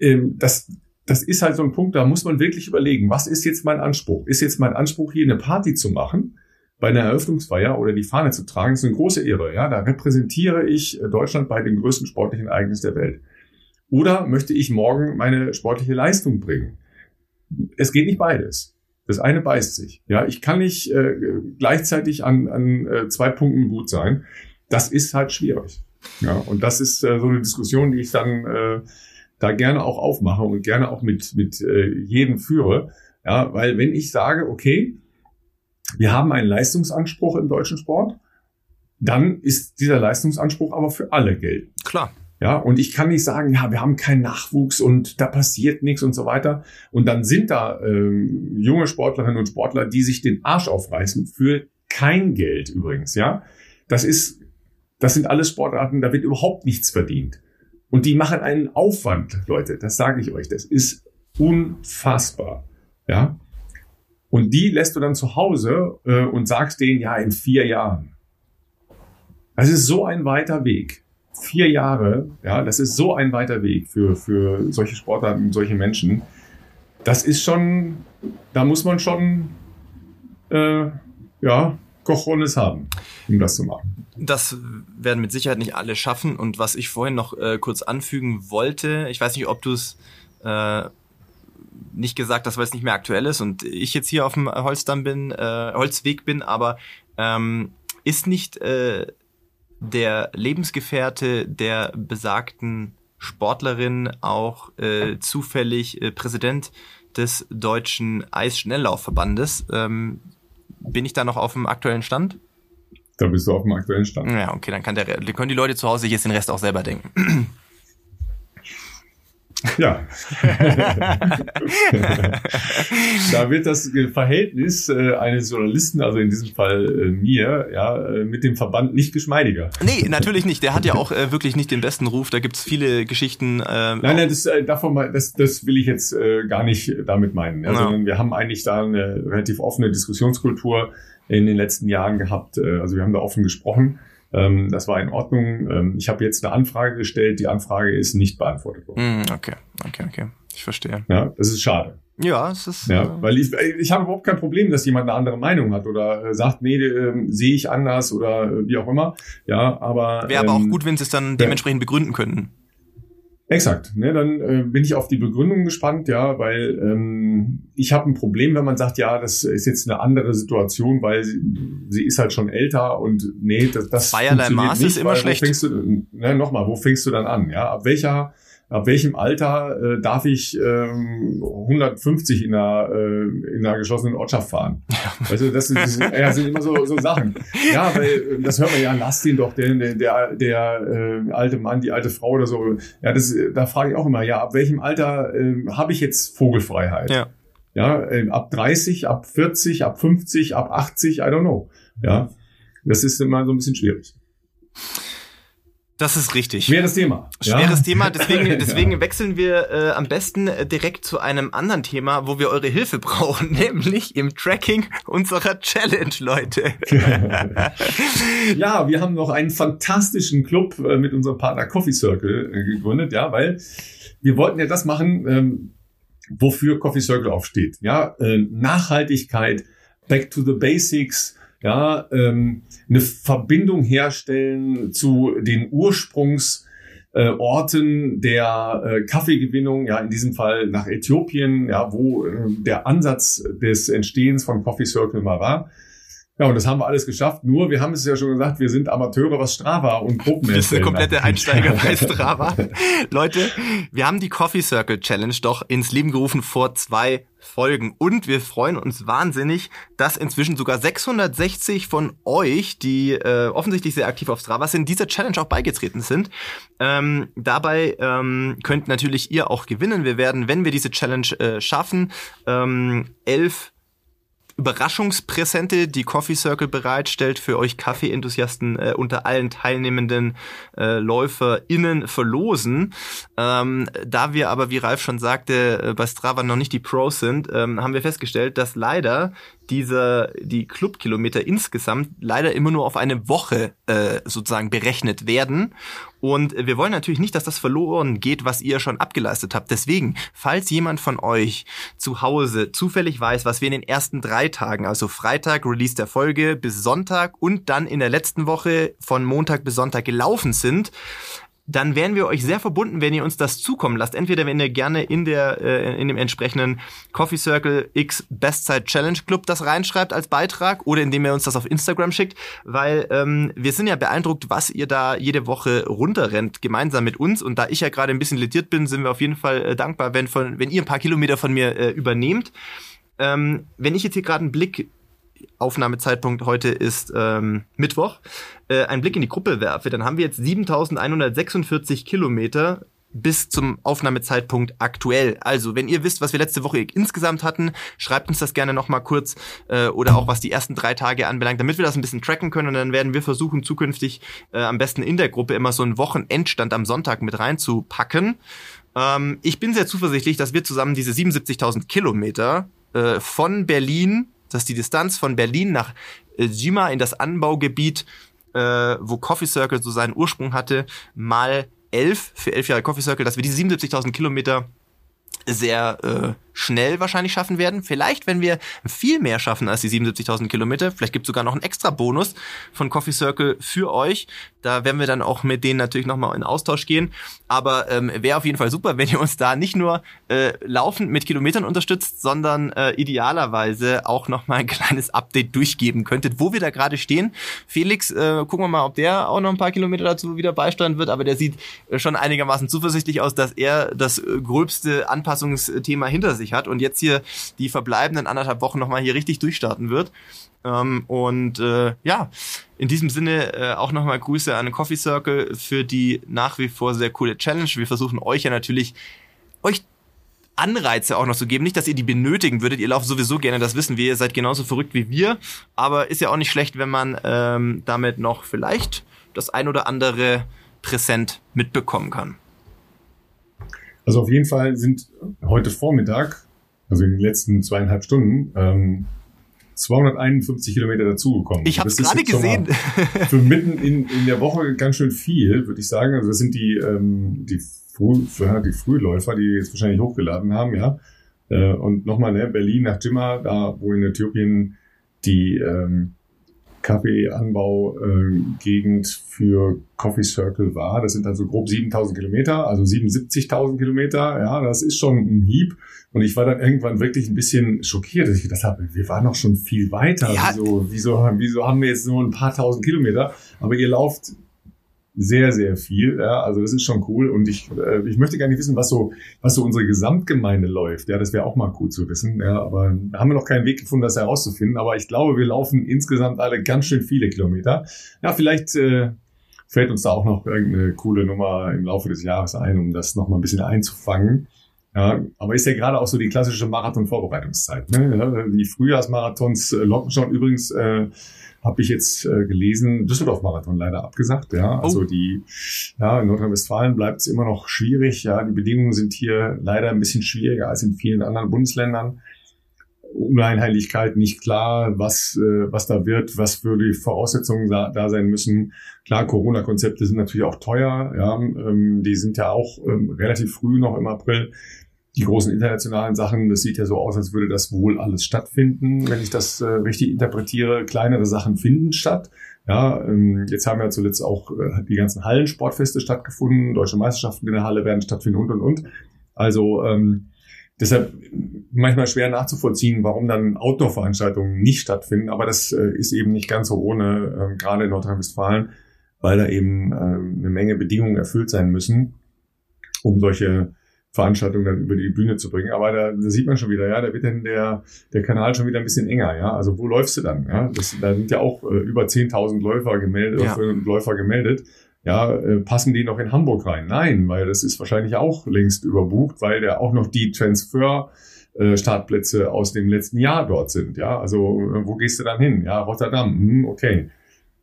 ähm, das, das ist halt so ein Punkt, da muss man wirklich überlegen, was ist jetzt mein Anspruch? Ist jetzt mein Anspruch, hier eine Party zu machen, bei einer Eröffnungsfeier oder die Fahne zu tragen? Das ist eine große Ehre. Ja? Da repräsentiere ich Deutschland bei dem größten sportlichen Ereignis der Welt. Oder möchte ich morgen meine sportliche Leistung bringen? Es geht nicht beides. Das eine beißt sich. Ja, ich kann nicht äh, gleichzeitig an, an äh, zwei Punkten gut sein. Das ist halt schwierig. Ja, und das ist äh, so eine Diskussion, die ich dann äh, da gerne auch aufmache und gerne auch mit mit äh, jedem führe. Ja, weil wenn ich sage, okay, wir haben einen Leistungsanspruch im deutschen Sport, dann ist dieser Leistungsanspruch aber für alle geltend. Klar. Ja, und ich kann nicht sagen, ja, wir haben keinen Nachwuchs und da passiert nichts und so weiter. Und dann sind da ähm, junge Sportlerinnen und Sportler, die sich den Arsch aufreißen für kein Geld übrigens, ja. Das ist, das sind alles Sportarten, da wird überhaupt nichts verdient. Und die machen einen Aufwand, Leute, das sage ich euch, das ist unfassbar, ja. Und die lässt du dann zu Hause äh, und sagst denen, ja, in vier Jahren. Das ist so ein weiter Weg vier Jahre, ja, das ist so ein weiter Weg für, für solche Sportarten, solche Menschen. Das ist schon, da muss man schon, äh, ja, Kochones haben, um das zu machen. Das werden mit Sicherheit nicht alle schaffen. Und was ich vorhin noch äh, kurz anfügen wollte, ich weiß nicht, ob du es äh, nicht gesagt hast, weil es nicht mehr aktuell ist und ich jetzt hier auf dem Holzdamm bin, äh, Holzweg bin, aber ähm, ist nicht äh, der Lebensgefährte der besagten Sportlerin auch äh, zufällig äh, Präsident des deutschen Eisschnelllaufverbandes. Ähm, bin ich da noch auf dem aktuellen Stand? Da bist du auf dem aktuellen Stand. Ja, okay, dann kann der, können die Leute zu Hause jetzt den Rest auch selber denken. Ja. da wird das Verhältnis äh, eines Journalisten, also in diesem Fall äh, mir, ja, äh, mit dem Verband nicht geschmeidiger. Nee, natürlich nicht. Der hat ja auch äh, wirklich nicht den besten Ruf. Da gibt's viele Geschichten. Äh, nein, nein, das, äh, davon mal, das, das will ich jetzt äh, gar nicht damit meinen. Ja, ja. Sondern wir haben eigentlich da eine relativ offene Diskussionskultur in den letzten Jahren gehabt. Also wir haben da offen gesprochen. Ähm, das war in Ordnung. Ähm, ich habe jetzt eine Anfrage gestellt. Die Anfrage ist nicht beantwortet worden. Mm, okay, okay, okay. Ich verstehe. Ja, das ist schade. Ja, es ist. Ja, äh, weil ich, ich habe überhaupt kein Problem, dass jemand eine andere Meinung hat oder äh, sagt, nee, äh, sehe ich anders oder äh, wie auch immer. Ja, aber. Wäre ähm, aber auch ähm, gut, wenn sie es dann dementsprechend begründen könnten. Exakt. Ne, dann äh, bin ich auf die Begründung gespannt, ja, weil ähm, ich habe ein Problem, wenn man sagt, ja, das ist jetzt eine andere Situation, weil sie, sie ist halt schon älter und nee, das, das Zweierlei Maß nicht, ist immer schlecht. Fängst du, ne, nochmal, wo fängst du dann an? Ja, ab welcher ab welchem Alter äh, darf ich ähm, 150 in einer, äh, in einer geschlossenen Ortschaft fahren? Ja. Also das, sind, das sind, ja, sind immer so, so Sachen. Ja, weil äh, das hört man ja, lass ihn doch, der, der, der, der äh, alte Mann, die alte Frau oder so. Ja, das, da frage ich auch immer, ja, ab welchem Alter äh, habe ich jetzt Vogelfreiheit? Ja. Ja, äh, ab 30, ab 40, ab 50, ab 80, I don't know. Ja, das ist immer so ein bisschen schwierig. Das ist richtig. Schweres Thema. Schweres ja? Thema. Deswegen, deswegen ja. wechseln wir äh, am besten äh, direkt zu einem anderen Thema, wo wir eure Hilfe brauchen, nämlich im Tracking unserer Challenge, Leute. ja, wir haben noch einen fantastischen Club äh, mit unserem Partner Coffee Circle äh, gegründet, ja, weil wir wollten ja das machen, ähm, wofür Coffee Circle aufsteht. Ja, äh, Nachhaltigkeit, Back to the Basics ja, ähm, eine Verbindung herstellen zu den Ursprungs äh, Orten der äh, Kaffeegewinnung, ja in diesem Fall nach Äthiopien, ja, wo äh, der Ansatz des Entstehens von Coffee Circle mal war. Ja, und das haben wir alles geschafft. Nur, wir haben es ja schon gesagt, wir sind Amateure, was Strava und Gruppen Das ist eine komplette Einsteiger bei Strava. Leute, wir haben die Coffee Circle Challenge doch ins Leben gerufen vor zwei Folgen. Und wir freuen uns wahnsinnig, dass inzwischen sogar 660 von euch, die äh, offensichtlich sehr aktiv auf Strava sind, dieser Challenge auch beigetreten sind. Ähm, dabei ähm, könnt natürlich ihr auch gewinnen. Wir werden, wenn wir diese Challenge äh, schaffen, ähm, elf Überraschungspräsente, die Coffee Circle bereitstellt für euch Kaffee-Enthusiasten äh, unter allen teilnehmenden äh, LäuferInnen verlosen. Ähm, da wir aber, wie Ralf schon sagte, äh, bei Strava noch nicht die Pros sind, ähm, haben wir festgestellt, dass leider dieser, die Clubkilometer insgesamt leider immer nur auf eine Woche äh, sozusagen berechnet werden. Und wir wollen natürlich nicht, dass das verloren geht, was ihr schon abgeleistet habt. Deswegen, falls jemand von euch zu Hause zufällig weiß, was wir in den ersten drei Tagen, also Freitag, Release der Folge bis Sonntag und dann in der letzten Woche von Montag bis Sonntag gelaufen sind, dann wären wir euch sehr verbunden, wenn ihr uns das zukommen lasst. Entweder wenn ihr gerne in der äh, in dem entsprechenden Coffee Circle X Bestzeit Challenge Club das reinschreibt als Beitrag oder indem ihr uns das auf Instagram schickt, weil ähm, wir sind ja beeindruckt, was ihr da jede Woche runterrennt gemeinsam mit uns und da ich ja gerade ein bisschen lediert bin, sind wir auf jeden Fall äh, dankbar, wenn von wenn ihr ein paar Kilometer von mir äh, übernehmt. Ähm, wenn ich jetzt hier gerade einen Blick Aufnahmezeitpunkt heute ist ähm, Mittwoch, äh, einen Blick in die Gruppe werfe, dann haben wir jetzt 7146 Kilometer bis zum Aufnahmezeitpunkt aktuell. Also, wenn ihr wisst, was wir letzte Woche insgesamt hatten, schreibt uns das gerne nochmal kurz äh, oder auch was die ersten drei Tage anbelangt, damit wir das ein bisschen tracken können und dann werden wir versuchen, zukünftig äh, am besten in der Gruppe immer so einen Wochenendstand am Sonntag mit reinzupacken. Ähm, ich bin sehr zuversichtlich, dass wir zusammen diese 77.000 Kilometer äh, von Berlin dass die Distanz von Berlin nach äh, Jima in das Anbaugebiet, äh, wo Coffee Circle so seinen Ursprung hatte, mal elf für elf Jahre Coffee Circle, dass wir diese 77.000 Kilometer sehr äh, schnell wahrscheinlich schaffen werden. Vielleicht, wenn wir viel mehr schaffen als die 77.000 Kilometer, vielleicht gibt es sogar noch einen extra Bonus von Coffee Circle für euch. Da werden wir dann auch mit denen natürlich nochmal in Austausch gehen. Aber ähm, wäre auf jeden Fall super, wenn ihr uns da nicht nur äh, laufend mit Kilometern unterstützt, sondern äh, idealerweise auch nochmal ein kleines Update durchgeben könntet, wo wir da gerade stehen. Felix, äh, gucken wir mal, ob der auch noch ein paar Kilometer dazu wieder beisteuern wird, aber der sieht äh, schon einigermaßen zuversichtlich aus, dass er das äh, gröbste Anpassungsthema hinter sich hat und jetzt hier die verbleibenden anderthalb Wochen nochmal hier richtig durchstarten wird. Ähm, und äh, ja, in diesem Sinne äh, auch nochmal Grüße an den Coffee Circle für die nach wie vor sehr coole Challenge. Wir versuchen euch ja natürlich, euch Anreize auch noch zu geben. Nicht, dass ihr die benötigen würdet. Ihr lauft sowieso gerne, das wissen wir. Ihr seid genauso verrückt wie wir. Aber ist ja auch nicht schlecht, wenn man ähm, damit noch vielleicht das ein oder andere Präsent mitbekommen kann. Also auf jeden Fall sind heute Vormittag, also in den letzten zweieinhalb Stunden, ähm, 251 Kilometer dazugekommen. Ich habe es gerade gesehen. Für mitten in, in der Woche ganz schön viel, würde ich sagen. Also das sind die, ähm, die Früh, die Frühläufer, die jetzt wahrscheinlich hochgeladen haben, ja. Äh, und nochmal, ne, Berlin nach Jimma, da wo in Äthiopien die ähm, Kaffeeanbau-Gegend äh, für Coffee Circle war. Das sind also grob 7000 Kilometer, also 77.000 Kilometer. Ja, das ist schon ein Hieb. Und ich war dann irgendwann wirklich ein bisschen schockiert, dass ich gedacht habe, wir waren noch schon viel weiter. Ja. Wieso, wieso, wieso haben wir jetzt nur ein paar tausend Kilometer? Aber ihr lauft sehr, sehr viel. Ja, also das ist schon cool. Und ich, äh, ich möchte nicht wissen, was so, was so unsere Gesamtgemeinde läuft. Ja, das wäre auch mal cool zu wissen. Ja, aber da haben wir noch keinen Weg gefunden, das herauszufinden. Aber ich glaube, wir laufen insgesamt alle ganz schön viele Kilometer. Ja, vielleicht äh, fällt uns da auch noch irgendeine coole Nummer im Laufe des Jahres ein, um das noch mal ein bisschen einzufangen. Ja, aber ist ja gerade auch so die klassische Marathon-Vorbereitungszeit. Ne? Die Frühjahrsmarathons äh, locken schon übrigens. Äh, habe ich jetzt äh, gelesen, Düsseldorf-Marathon leider abgesagt. Ja, also oh. die, ja, in Nordrhein-Westfalen bleibt es immer noch schwierig. Ja, die Bedingungen sind hier leider ein bisschen schwieriger als in vielen anderen Bundesländern. Uneinheitlichkeit nicht klar, was, äh, was da wird, was für die Voraussetzungen da, da sein müssen. Klar, Corona-Konzepte sind natürlich auch teuer. Ja, ähm, die sind ja auch ähm, relativ früh noch im April die großen internationalen Sachen, das sieht ja so aus, als würde das wohl alles stattfinden, wenn ich das äh, richtig interpretiere. Kleinere Sachen finden statt. Ja, ähm, jetzt haben ja zuletzt auch äh, die ganzen Hallensportfeste stattgefunden, deutsche Meisterschaften in der Halle werden stattfinden und und und. Also ähm, deshalb manchmal schwer nachzuvollziehen, warum dann Outdoor-Veranstaltungen nicht stattfinden, aber das äh, ist eben nicht ganz so ohne, äh, gerade in Nordrhein-Westfalen, weil da eben äh, eine Menge Bedingungen erfüllt sein müssen, um solche Veranstaltung dann über die Bühne zu bringen. Aber da, da sieht man schon wieder, ja, da wird dann der, der Kanal schon wieder ein bisschen enger, ja. Also wo läufst du dann? Ja, das, da sind ja auch äh, über 10.000 Läufer gemeldet, ja. Läufer gemeldet. Ja, äh, passen die noch in Hamburg rein? Nein, weil das ist wahrscheinlich auch längst überbucht, weil der auch noch die Transfer äh, Startplätze aus dem letzten Jahr dort sind. Ja, also äh, wo gehst du dann hin? Ja, Rotterdam. Hm, okay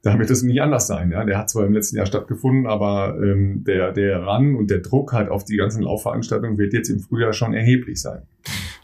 da wird es nicht anders sein. Ja? Der hat zwar im letzten Jahr stattgefunden, aber ähm, der, der Ran und der Druck halt auf die ganzen Laufveranstaltungen wird jetzt im Frühjahr schon erheblich sein.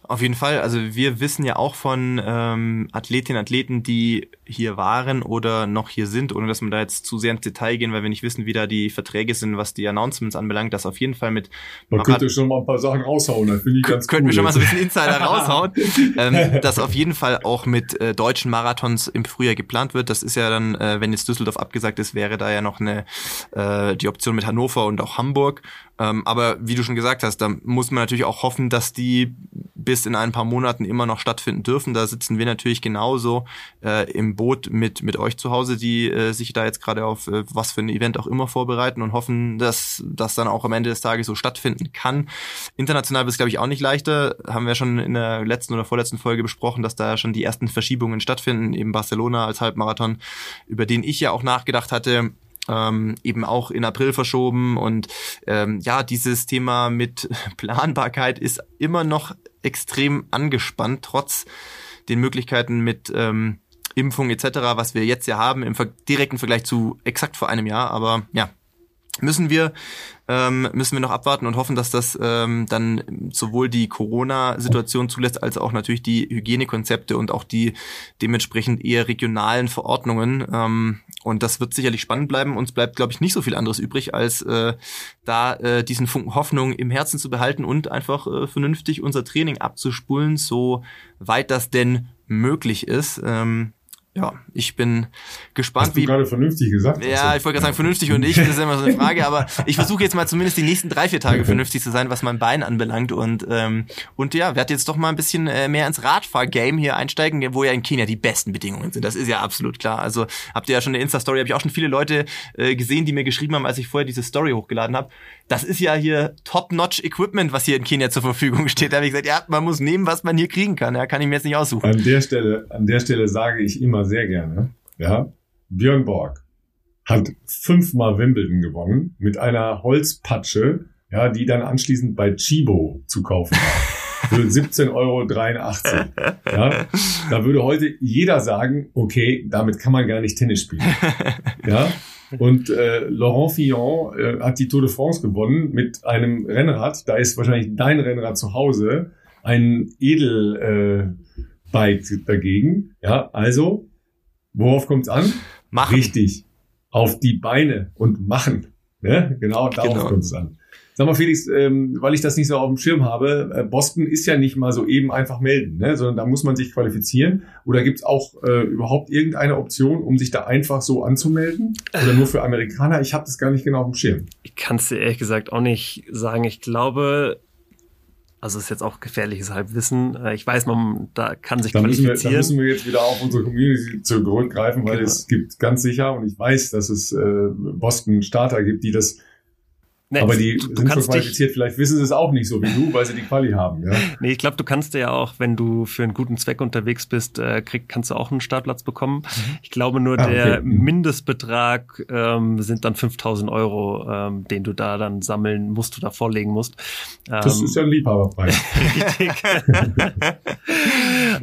Auf jeden Fall. Also wir wissen ja auch von ähm, Athletinnen und Athleten, die hier waren oder noch hier sind, ohne dass wir da jetzt zu sehr ins Detail gehen, weil wir nicht wissen, wie da die Verträge sind, was die Announcements anbelangt, dass auf jeden Fall mit Man könnte schon mal ein paar Sachen raushauen, das finde ich ganz Könnten cool wir schon mal so ein bisschen Insider raushauen, ähm, dass auf jeden Fall auch mit äh, deutschen Marathons im Frühjahr geplant wird. Das ist ja dann, äh, wenn jetzt Düsseldorf abgesagt ist, wäre da ja noch eine äh, die Option mit Hannover und auch Hamburg. Ähm, aber wie du schon gesagt hast, da muss man natürlich auch hoffen, dass die bis in ein paar Monaten immer noch stattfinden dürfen. Da sitzen wir natürlich genauso äh, im Boot mit, mit euch zu Hause, die äh, sich da jetzt gerade auf äh, was für ein Event auch immer vorbereiten und hoffen, dass das dann auch am Ende des Tages so stattfinden kann. International wird es, glaube ich, auch nicht leichter. Haben wir schon in der letzten oder vorletzten Folge besprochen, dass da schon die ersten Verschiebungen stattfinden. Eben Barcelona als Halbmarathon, über den ich ja auch nachgedacht hatte ähm, eben auch in April verschoben. Und ähm, ja, dieses Thema mit Planbarkeit ist immer noch extrem angespannt, trotz den Möglichkeiten mit ähm, Impfung etc., was wir jetzt ja haben, im direkten Vergleich zu exakt vor einem Jahr. Aber ja, müssen wir ähm, müssen wir noch abwarten und hoffen, dass das ähm, dann sowohl die Corona-Situation zulässt, als auch natürlich die Hygienekonzepte und auch die dementsprechend eher regionalen Verordnungen. Ähm, und das wird sicherlich spannend bleiben. Uns bleibt, glaube ich, nicht so viel anderes übrig, als äh, da äh, diesen Funken Hoffnung im Herzen zu behalten und einfach äh, vernünftig unser Training abzuspulen, so weit das denn möglich ist. Ähm, ja, ich bin gespannt. Hast du wie, gerade vernünftig gesagt? Ja, ich wollte gerade sagen, vernünftig und ich, das ist immer so eine Frage, aber ich versuche jetzt mal zumindest die nächsten drei, vier Tage vernünftig zu sein, was mein Bein anbelangt und ähm, und ja, werde jetzt doch mal ein bisschen äh, mehr ins Radfahr-Game hier einsteigen, wo ja in Kenia die besten Bedingungen sind. Das ist ja absolut klar. Also habt ihr ja schon eine Insta-Story, habe ich auch schon viele Leute äh, gesehen, die mir geschrieben haben, als ich vorher diese Story hochgeladen habe. Das ist ja hier Top-Notch-Equipment, was hier in Kenia zur Verfügung steht. Da habe ich gesagt, ja, man muss nehmen, was man hier kriegen kann. Ja, kann ich mir jetzt nicht aussuchen. An der Stelle, an der Stelle sage ich immer sehr gerne, ja, Björn Borg hat fünfmal Wimbledon gewonnen mit einer Holzpatsche, ja, die dann anschließend bei Chibo zu kaufen war. Für 17,83 Euro. Ja, da würde heute jeder sagen, okay, damit kann man gar nicht Tennis spielen. Ja, und äh, Laurent Fillon äh, hat die Tour de France gewonnen mit einem Rennrad. Da ist wahrscheinlich dein Rennrad zu Hause. Ein Edelbike äh, dagegen. Ja, also Worauf kommt es an? Machen. Richtig. Auf die Beine und machen. Ne? Genau darauf genau. kommt es an. Sag mal, Felix, ähm, weil ich das nicht so auf dem Schirm habe, äh, Boston ist ja nicht mal so eben einfach melden, ne? sondern da muss man sich qualifizieren. Oder gibt es auch äh, überhaupt irgendeine Option, um sich da einfach so anzumelden? Oder nur für Amerikaner? Ich habe das gar nicht genau auf dem Schirm. Ich kann es dir ehrlich gesagt auch nicht sagen. Ich glaube, also ist jetzt auch gefährliches Halbwissen. Äh, ich weiß, man da kann sich da qualifizieren. Müssen wir, da müssen wir jetzt wieder auf unsere Community zurückgreifen, weil genau. es gibt ganz sicher und ich weiß, dass es äh, Boston Starter gibt, die das Nee, aber die du, du sind schon qualifiziert, dich, vielleicht wissen sie es auch nicht so wie du, weil sie die Quali haben. Ja? Nee, ich glaube, du kannst ja auch, wenn du für einen guten Zweck unterwegs bist, äh, krieg, kannst du auch einen Startplatz bekommen. Mhm. Ich glaube nur, ah, okay. der mhm. Mindestbetrag ähm, sind dann 5000 Euro, ähm, den du da dann sammeln musst, da vorlegen musst. Ähm, das ist ja ein Liebhaberpreis. Richtig.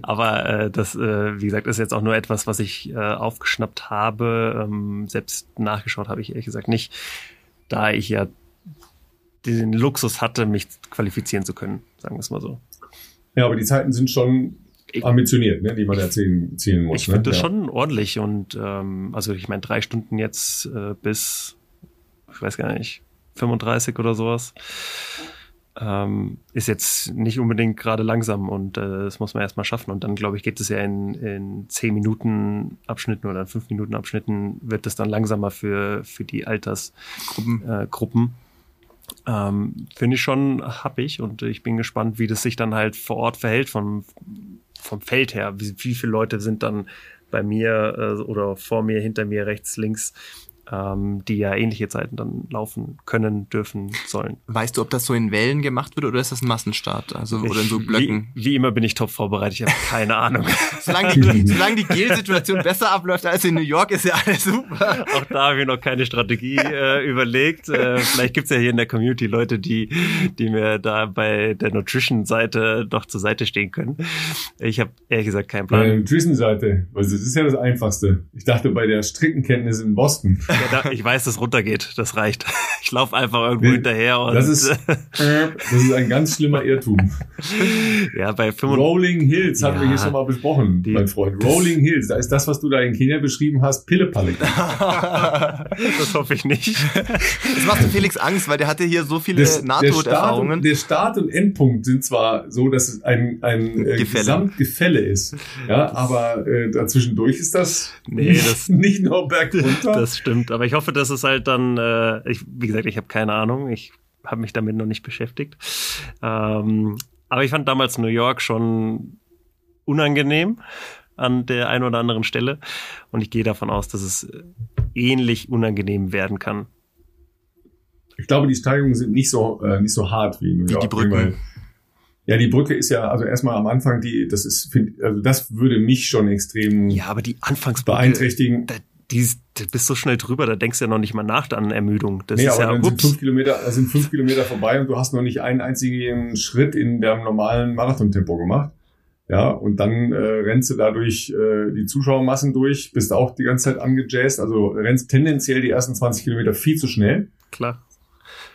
aber äh, das, äh, wie gesagt, ist jetzt auch nur etwas, was ich äh, aufgeschnappt habe. Ähm, selbst nachgeschaut habe ich ehrlich gesagt nicht, da ich ja den Luxus hatte, mich qualifizieren zu können, sagen wir es mal so. Ja, aber die Zeiten sind schon ambitioniert, ne, die man erzählen zielen muss. Ich ne? finde das ja. schon ordentlich und ähm, also ich meine drei Stunden jetzt äh, bis, ich weiß gar nicht, 35 oder sowas. Ähm, ist jetzt nicht unbedingt gerade langsam und äh, das muss man erstmal schaffen. Und dann, glaube ich, geht es ja in, in 10 Minuten Abschnitten oder 5 Minuten Abschnitten wird es dann langsamer für, für die Altersgruppen. Äh, Gruppen. Ähm, Finde ich schon happig und ich bin gespannt, wie das sich dann halt vor Ort verhält vom, vom Feld her. Wie, wie viele Leute sind dann bei mir äh, oder vor mir, hinter mir, rechts, links ähm, die ja ähnliche Zeiten dann laufen können, dürfen, sollen. Weißt du, ob das so in Wellen gemacht wird oder ist das ein Massenstart? Also ich, oder in so Blöcken? Wie, wie immer bin ich top vorbereitet, ich habe keine Ahnung. solange die, solange die Gel-Situation besser abläuft als in New York, ist ja alles super. Auch da habe ich noch keine Strategie äh, überlegt. Äh, vielleicht gibt's ja hier in der Community Leute, die, die mir da bei der Nutrition-Seite doch zur Seite stehen können. Ich habe ehrlich gesagt keinen Plan. Bei der Nutrition-Seite, also das ist ja das Einfachste. Ich dachte bei der Strickenkenntnis in Boston. Ja, da, ich weiß, dass runtergeht. Das reicht. Ich laufe einfach irgendwo nee, hinterher und. Das ist, das ist ein ganz schlimmer Irrtum. Ja, bei 5 Rolling Hills ja, hatten wir hier schon mal besprochen, die, mein Freund. Rolling Hills, da ist das, was du da in Kenia beschrieben hast, Pillepalle. das hoffe ich nicht. Das macht Felix Angst, weil der hatte hier so viele Nahtoderfahrungen. Der, der Start und Endpunkt sind zwar so, dass es ein, ein äh, Gesamtgefälle ist. Ja, aber äh, dazwischendurch ist das, nee, das nicht nur bergunter. Das stimmt, aber ich hoffe, dass es halt dann, äh, ich, wie gesagt, ich habe keine Ahnung, ich habe mich damit noch nicht beschäftigt. Ähm, aber ich fand damals New York schon unangenehm an der einen oder anderen Stelle und ich gehe davon aus, dass es ähnlich unangenehm werden kann. Ich glaube, die Steigungen sind nicht so äh, nicht so hart wie New York. Wie die Brücke. Ja, die Brücke ist ja, also erstmal am Anfang, die, das ist, find, also das würde mich schon extrem ja, aber die Anfangsbrücke, beeinträchtigen. Da, die, du bist so schnell drüber, da denkst du ja noch nicht mal nach an Ermüdung. Das nee, ist aber ja, sind fünf Kilometer, sind fünf Kilometer vorbei und du hast noch nicht einen einzigen Schritt in dem normalen Marathontempo gemacht. Ja, und dann äh, rennst du dadurch äh, die Zuschauermassen durch, bist auch die ganze Zeit angejazzt, also rennst tendenziell die ersten 20 Kilometer viel zu schnell. Klar.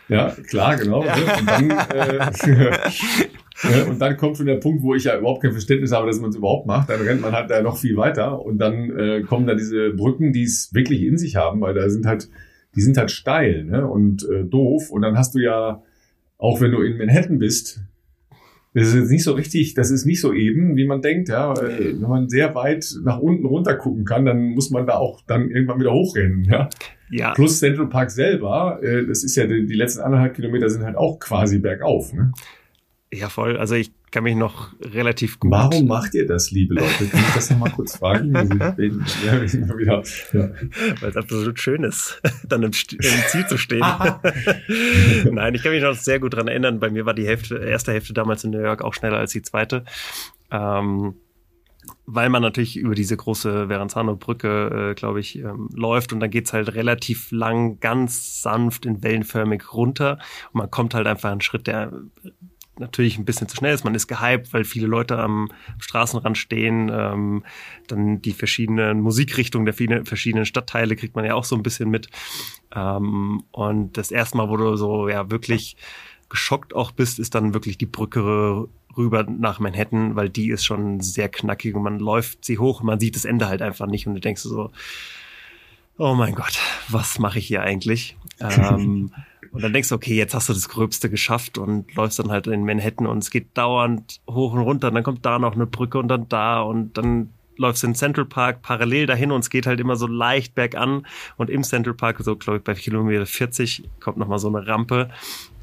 Ja, klar, genau. Ja. Und dann äh, und dann kommt schon der Punkt, wo ich ja überhaupt kein Verständnis habe, dass man es überhaupt macht. Dann rennt man halt da noch viel weiter und dann äh, kommen da diese Brücken, die es wirklich in sich haben, weil da sind halt, die sind halt steil ne? und äh, doof. Und dann hast du ja, auch wenn du in Manhattan bist, das ist jetzt nicht so richtig, das ist nicht so eben, wie man denkt, ja. Äh, wenn man sehr weit nach unten runter gucken kann, dann muss man da auch dann irgendwann wieder hochrennen, ja. Ja. Plus Central Park selber, äh, das ist ja die, die letzten anderthalb Kilometer sind halt auch quasi bergauf, ne? Ja, voll. Also ich kann mich noch relativ gut. Warum macht ihr das, liebe Leute? Kann ich das nochmal kurz fragen? Also ich bin, ja, ich immer wieder, ja. Weil es absolut schön ist, dann im, im Ziel zu stehen. Nein, ich kann mich noch sehr gut dran erinnern. Bei mir war die Hälfte, erste Hälfte damals in New York auch schneller als die zweite. Ähm, weil man natürlich über diese große Verrazano-Brücke, äh, glaube ich, ähm, läuft und dann geht's halt relativ lang, ganz sanft in wellenförmig runter und man kommt halt einfach einen Schritt, der natürlich ein bisschen zu schnell ist. Man ist gehypt, weil viele Leute am Straßenrand stehen. Ähm, dann die verschiedenen Musikrichtungen der vielen verschiedenen Stadtteile kriegt man ja auch so ein bisschen mit. Ähm, und das erste Mal, wo du so ja wirklich geschockt auch bist, ist dann wirklich die Brücke rüber nach Manhattan, weil die ist schon sehr knackig und man läuft sie hoch und man sieht das Ende halt einfach nicht und du denkst so, oh mein Gott, was mache ich hier eigentlich? Ähm, und dann denkst du, okay, jetzt hast du das Gröbste geschafft und läufst dann halt in Manhattan und es geht dauernd hoch und runter. Und dann kommt da noch eine Brücke und dann da und dann läufst in Central Park parallel dahin und es geht halt immer so leicht bergan und im Central Park, so glaube ich bei Kilometer 40, kommt nochmal so eine Rampe,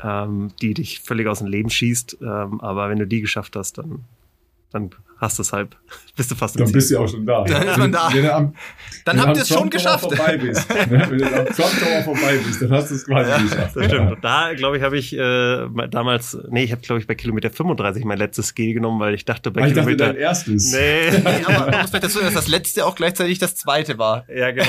ähm, die dich völlig aus dem Leben schießt. Ähm, aber wenn du die geschafft hast, dann dann hast du es halt, bist du fast Dann bist du auch schon da. Dann ist man da. Wenn du am, dann habt ihr es schon geschafft. Vorbei bist, ne? Wenn du am Trump Tower vorbei bist, dann hast du es quasi ja, geschafft. Das stimmt. Und da, glaube ich, habe ich äh, damals, nee, ich habe, glaube ich, bei Kilometer 35 mein letztes Skill genommen, weil ich dachte, bei ich Kilometer... Dachte, dein erstes. Nee. nee aber man muss vielleicht dazu sagen, dass das letzte auch gleichzeitig das zweite war. Ja, genau.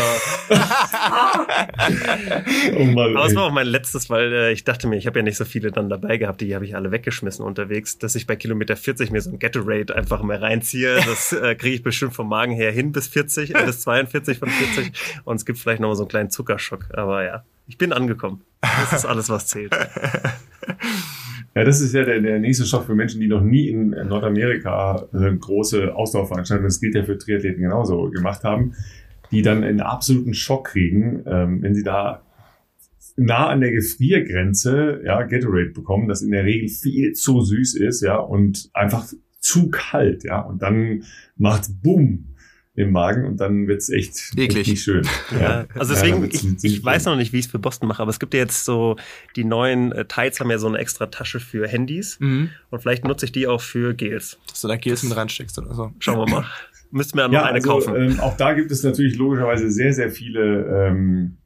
oh Mann, aber es war auch mein letztes, weil äh, ich dachte mir, ich habe ja nicht so viele dann dabei gehabt, die habe ich alle weggeschmissen unterwegs, dass ich bei Kilometer 40 mir so ein Gatorade einfach mal reinziehe. Das äh, kriege ich bestimmt vom Magen her hin bis 40, äh, bis 42 von 40. Und es gibt vielleicht noch mal so einen kleinen Zuckerschock. Aber ja, ich bin angekommen. Das ist alles, was zählt. Ja, das ist ja der, der nächste Schock für Menschen, die noch nie in Nordamerika äh, große Ausdauerveranstaltungen, das gilt ja für Triathleten genauso, gemacht haben, die dann einen absoluten Schock kriegen, ähm, wenn sie da nah an der Gefriergrenze ja, Gatorade bekommen, das in der Regel viel zu süß ist, ja, und einfach zu kalt, ja, und dann macht's Boom im Magen und dann wird's echt, Eklig. nicht schön. Ja, also deswegen, ja, ich, ich weiß noch nicht, wie ich es für Boston mache, aber es gibt ja jetzt so, die neuen äh, Tides haben ja so eine extra Tasche für Handys mhm. und vielleicht nutze ich die auch für Gels. Dass du da Gels mit reinsteckst oder so. Schauen wir mal. Müssten wir noch ja, eine also, kaufen. Ähm, auch da gibt es natürlich logischerweise sehr, sehr viele ähm,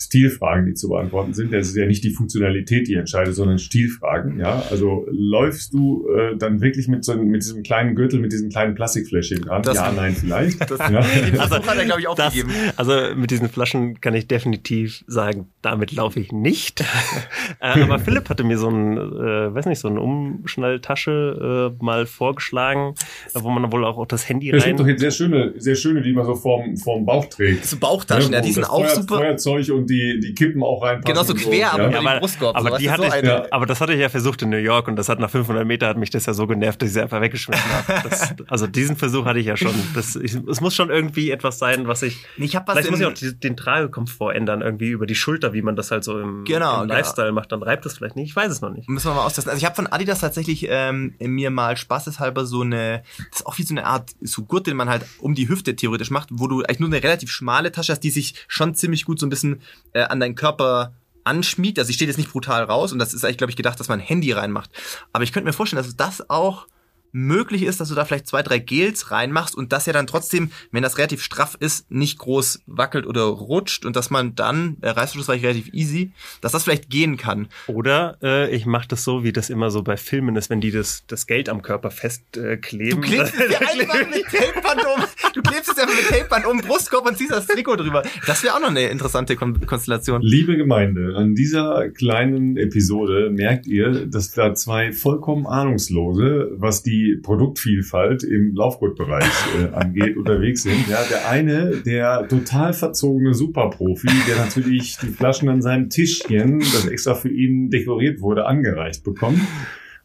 Stilfragen, die zu beantworten sind. Das ist ja nicht die Funktionalität, die entscheidet, sondern Stilfragen. Ja, also läufst du äh, dann wirklich mit so mit diesem kleinen Gürtel, mit diesem kleinen Plastikfläschchen dran? Das, ja, nein, vielleicht. Das, ja. also, hat er glaube ich aufgegeben. Das, also mit diesen Flaschen kann ich definitiv sagen, damit laufe ich nicht. äh, aber Philipp hatte mir so ein, äh, weiß nicht, so eine Umschnalltasche äh, mal vorgeschlagen, wo man wohl auch, das Handy ja, rein. Es gibt doch jetzt sehr schöne, sehr schöne, die man so vorm vorm Bauch trägt. So Bauchtaschen, ja, ja die sind auch Feuer, super. Feuerzeug und die, die Kippen auch reinpassen. Genau so quer, so, aber, ja. aber, Brustkorb, aber, so, die hatte so ich, ja. aber das hatte ich ja versucht in New York und das hat nach 500 Meter hat mich das ja so genervt, dass ich sie einfach weggeschmissen habe. Das, also diesen Versuch hatte ich ja schon. Das, ich, es muss schon irgendwie etwas sein, was ich. Ich hab was vielleicht muss ich auch die, den Tragekomfort ändern, irgendwie über die Schulter, wie man das halt so im, genau, im genau. Lifestyle genau. macht. Dann reibt es vielleicht nicht. Ich weiß es noch nicht. Müssen wir mal austesten. Also ich habe von Adidas tatsächlich ähm, mir mal spaßeshalber so eine, das ist auch wie so eine Art so Gurt, den man halt um die Hüfte theoretisch macht, wo du eigentlich nur eine relativ schmale Tasche hast, die sich schon ziemlich gut so ein bisschen äh, an deinen Körper anschmiegt. Also sie steht jetzt nicht brutal raus und das ist eigentlich, glaube ich, gedacht, dass man ein Handy reinmacht. Aber ich könnte mir vorstellen, dass das auch möglich ist, dass du da vielleicht zwei, drei Gels reinmachst und das ja dann trotzdem, wenn das relativ straff ist, nicht groß wackelt oder rutscht und dass man dann, der Reißverschluss war ich relativ easy, dass das vielleicht gehen kann. Oder äh, ich mache das so, wie das immer so bei Filmen ist, wenn die das, das Geld am Körper festkleben. Äh, du klebst es ja einfach mit Tapeband um. Du klebst es einfach mit Tapeband um Brustkorb und ziehst das Trikot drüber. Das wäre auch noch eine interessante Kon Konstellation. Liebe Gemeinde, an dieser kleinen Episode merkt ihr, dass da zwei vollkommen ahnungslose, was die die Produktvielfalt im Laufgurtbereich äh, angeht, unterwegs sind. Ja, der eine, der total verzogene Superprofi, der natürlich die Flaschen an seinem Tischchen, das extra für ihn dekoriert wurde, angereicht bekommt.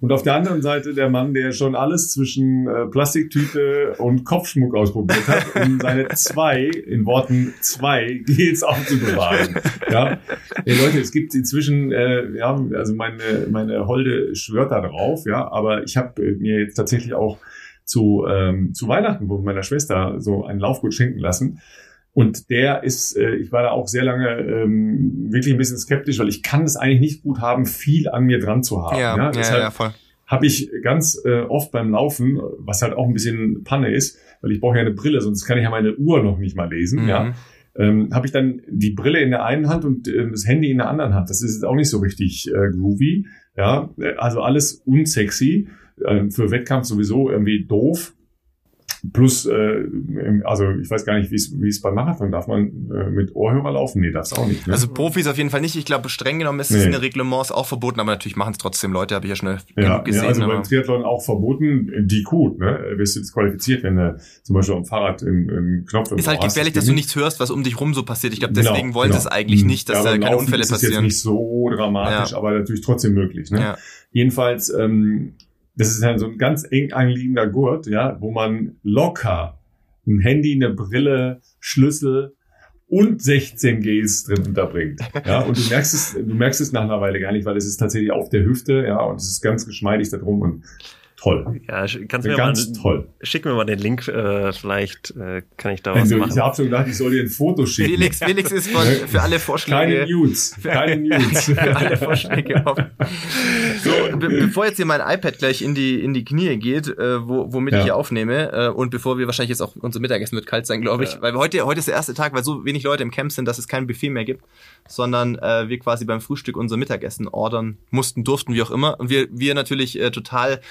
Und auf der anderen Seite der Mann, der schon alles zwischen äh, Plastiktüte und Kopfschmuck ausprobiert hat, um seine zwei, in Worten zwei, Gels aufzubewahren. Ja, hey Leute, es gibt inzwischen, äh, ja, also meine, meine Holde schwört da drauf, ja, aber ich habe äh, mir jetzt tatsächlich auch zu, ähm, zu Weihnachten von meiner Schwester so einen Laufgut schenken lassen. Und der ist, äh, ich war da auch sehr lange ähm, wirklich ein bisschen skeptisch, weil ich kann es eigentlich nicht gut haben, viel an mir dran zu haben. Ja, ja, ja, ja voll. Habe ich ganz äh, oft beim Laufen, was halt auch ein bisschen Panne ist, weil ich brauche ja eine Brille, sonst kann ich ja meine Uhr noch nicht mal lesen. Mhm. Ja, ähm, habe ich dann die Brille in der einen Hand und äh, das Handy in der anderen Hand. Das ist jetzt auch nicht so richtig äh, groovy. Ja, also alles unsexy. Äh, für Wettkampf sowieso irgendwie doof. Plus, äh, also ich weiß gar nicht, wie es beim Marathon darf man äh, mit Ohrhörer laufen? Nee, das auch nicht. Ne? Also Profis auf jeden Fall nicht. Ich glaube, streng genommen ist nee. es in den Reglements auch verboten, aber natürlich machen es trotzdem Leute, habe ich ja schnell ja, gesehen. Ja, also beim Triathlon auch verboten, die gut, ne? Wirst du disqualifiziert, wenn du zum Beispiel am Fahrrad einen, einen Knopf im Ist halt gefährlich, dass du nichts hörst, was um dich rum so passiert. Ich glaube, genau, deswegen genau, wollen genau. es eigentlich mhm. nicht, dass ja, da keine Unfälle passieren. Das ist jetzt nicht so dramatisch, ja. aber natürlich trotzdem möglich. Ne? Ja. Jedenfalls, ähm, das ist ja so ein ganz eng anliegender Gurt, ja, wo man locker ein Handy, eine Brille, Schlüssel und 16 Gels drin unterbringt. Ja, und du merkst es, du merkst es nach einer Weile gar nicht, weil es ist tatsächlich auf der Hüfte, ja, und es ist ganz geschmeidig da drum und toll. Ja, kannst mir ganz mal, toll. Schick mir mal den Link, äh, vielleicht äh, kann ich da was du, machen. Ich habe schon gedacht, ich soll dir ein Foto schicken. Felix, Felix ist von, für alle Vorschläge. Keine Nudes, keine Nudes. für alle Vorschläge offen. So, be bevor jetzt hier mein iPad gleich in die in die Knie geht, äh, wo, womit ja. ich hier aufnehme äh, und bevor wir wahrscheinlich jetzt auch unser Mittagessen wird kalt sein, glaube ich, ja. weil heute heute ist der erste Tag, weil so wenig Leute im Camp sind, dass es kein Buffet mehr gibt, sondern äh, wir quasi beim Frühstück unser Mittagessen ordern mussten, durften, wie auch immer und wir wir natürlich äh, total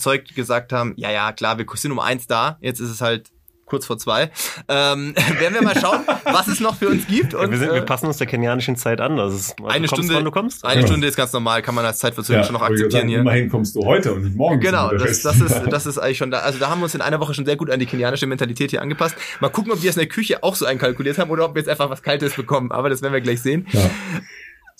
überzeugt gesagt haben, ja ja klar, wir sind um eins da, jetzt ist es halt kurz vor zwei. Ähm, werden wir mal schauen, was es noch für uns gibt. Und, ja, wir, sind, wir äh, passen uns der kenianischen Zeit an. Das ist, also eine kommst, Stunde, du kommst. Eine ja. Stunde ist ganz normal, kann man als Zeitverzögerung ja, schon noch akzeptieren sagen, hier. Immerhin kommst du heute und nicht morgen. Genau, das, das, ist, das ist eigentlich schon da. Also da haben wir uns in einer Woche schon sehr gut an die kenianische Mentalität hier angepasst. Mal gucken, ob wir es in der Küche auch so einkalkuliert haben oder ob wir jetzt einfach was Kaltes bekommen. Aber das werden wir gleich sehen.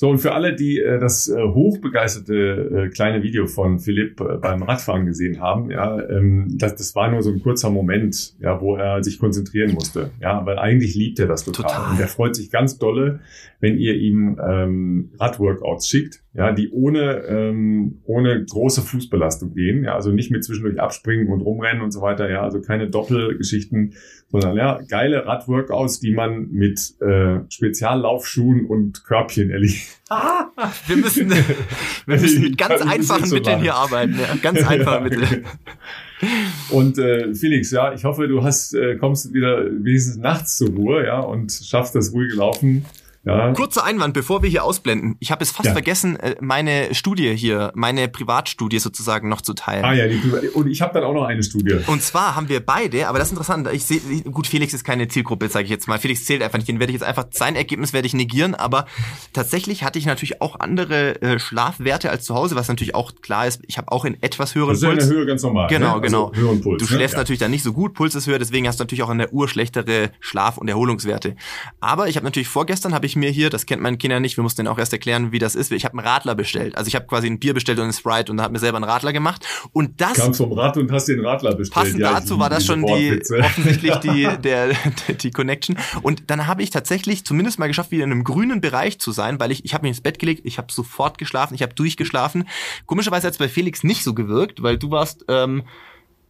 So, und für alle, die äh, das äh, hochbegeisterte äh, kleine Video von Philipp äh, beim Radfahren gesehen haben, ja, ähm, das, das war nur so ein kurzer Moment, ja, wo er sich konzentrieren musste. Ja, weil eigentlich liebt er das total. total. Und er freut sich ganz dolle, wenn ihr ihm ähm, Radworkouts schickt, ja, die ohne, ähm, ohne große Fußbelastung gehen, ja, also nicht mit zwischendurch abspringen und rumrennen und so weiter, ja, also keine Doppelgeschichten, sondern ja, geile Radworkouts, die man mit äh, Speziallaufschuhen und Körbchen erledigt. Ah, wir müssen, wir müssen mit ganz einfachen Mitteln hier arbeiten, ja, ganz einfache Mittel. Und äh, Felix, ja, ich hoffe, du hast äh, kommst wieder wenigstens nachts zur Ruhe, ja, und schaffst das ruhige Laufen ja. Kurzer Einwand, bevor wir hier ausblenden. Ich habe es fast ja. vergessen, äh, meine Studie hier, meine Privatstudie sozusagen noch zu teilen. Ah ja, die, und ich habe dann auch noch eine Studie. Und zwar haben wir beide, aber das ist interessant, ich sehe, gut, Felix ist keine Zielgruppe, sage ich jetzt mal. Felix zählt einfach nicht, den werde ich jetzt einfach, sein Ergebnis werde ich negieren, aber tatsächlich hatte ich natürlich auch andere äh, Schlafwerte als zu Hause, was natürlich auch klar ist, ich habe auch in etwas höheren Puls. Das ist ja in der Höhe ganz normal. Genau, ne? genau. Also höheren Puls, du schläfst ne? natürlich dann nicht so gut, Puls ist höher, deswegen hast du natürlich auch in der Uhr schlechtere Schlaf- und Erholungswerte. Aber ich habe natürlich vorgestern, habe ich mir hier, das kennt man meinen Kindern nicht. Wir mussten denen auch erst erklären, wie das ist. Ich habe einen Radler bestellt. Also ich habe quasi ein Bier bestellt und ein Sprite und habe mir selber einen Radler gemacht. Und das kam vom Rad und hast den Radler bestellt. Passend ja, dazu war das schon die offensichtlich die der, die Connection. Und dann habe ich tatsächlich zumindest mal geschafft, wieder in einem grünen Bereich zu sein, weil ich ich habe mich ins Bett gelegt, ich habe sofort geschlafen, ich habe durchgeschlafen. Komischerweise hat es bei Felix nicht so gewirkt, weil du warst ähm,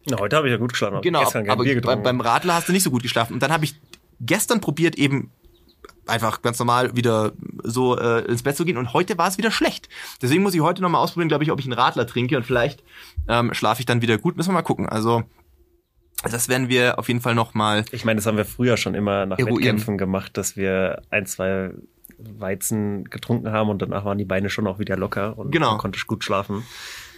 na, heute habe ich ja gut geschlafen. Genau, aber beim, beim Radler hast du nicht so gut geschlafen. Und dann habe ich gestern probiert, eben einfach ganz normal wieder so äh, ins Bett zu gehen. Und heute war es wieder schlecht. Deswegen muss ich heute nochmal ausprobieren, glaube ich, ob ich einen Radler trinke und vielleicht ähm, schlafe ich dann wieder gut. Müssen wir mal gucken. Also das werden wir auf jeden Fall nochmal. Ich meine, das haben wir früher schon immer nach eruieren. Wettkämpfen gemacht, dass wir ein, zwei Weizen getrunken haben und danach waren die Beine schon auch wieder locker und genau. man konnte gut schlafen.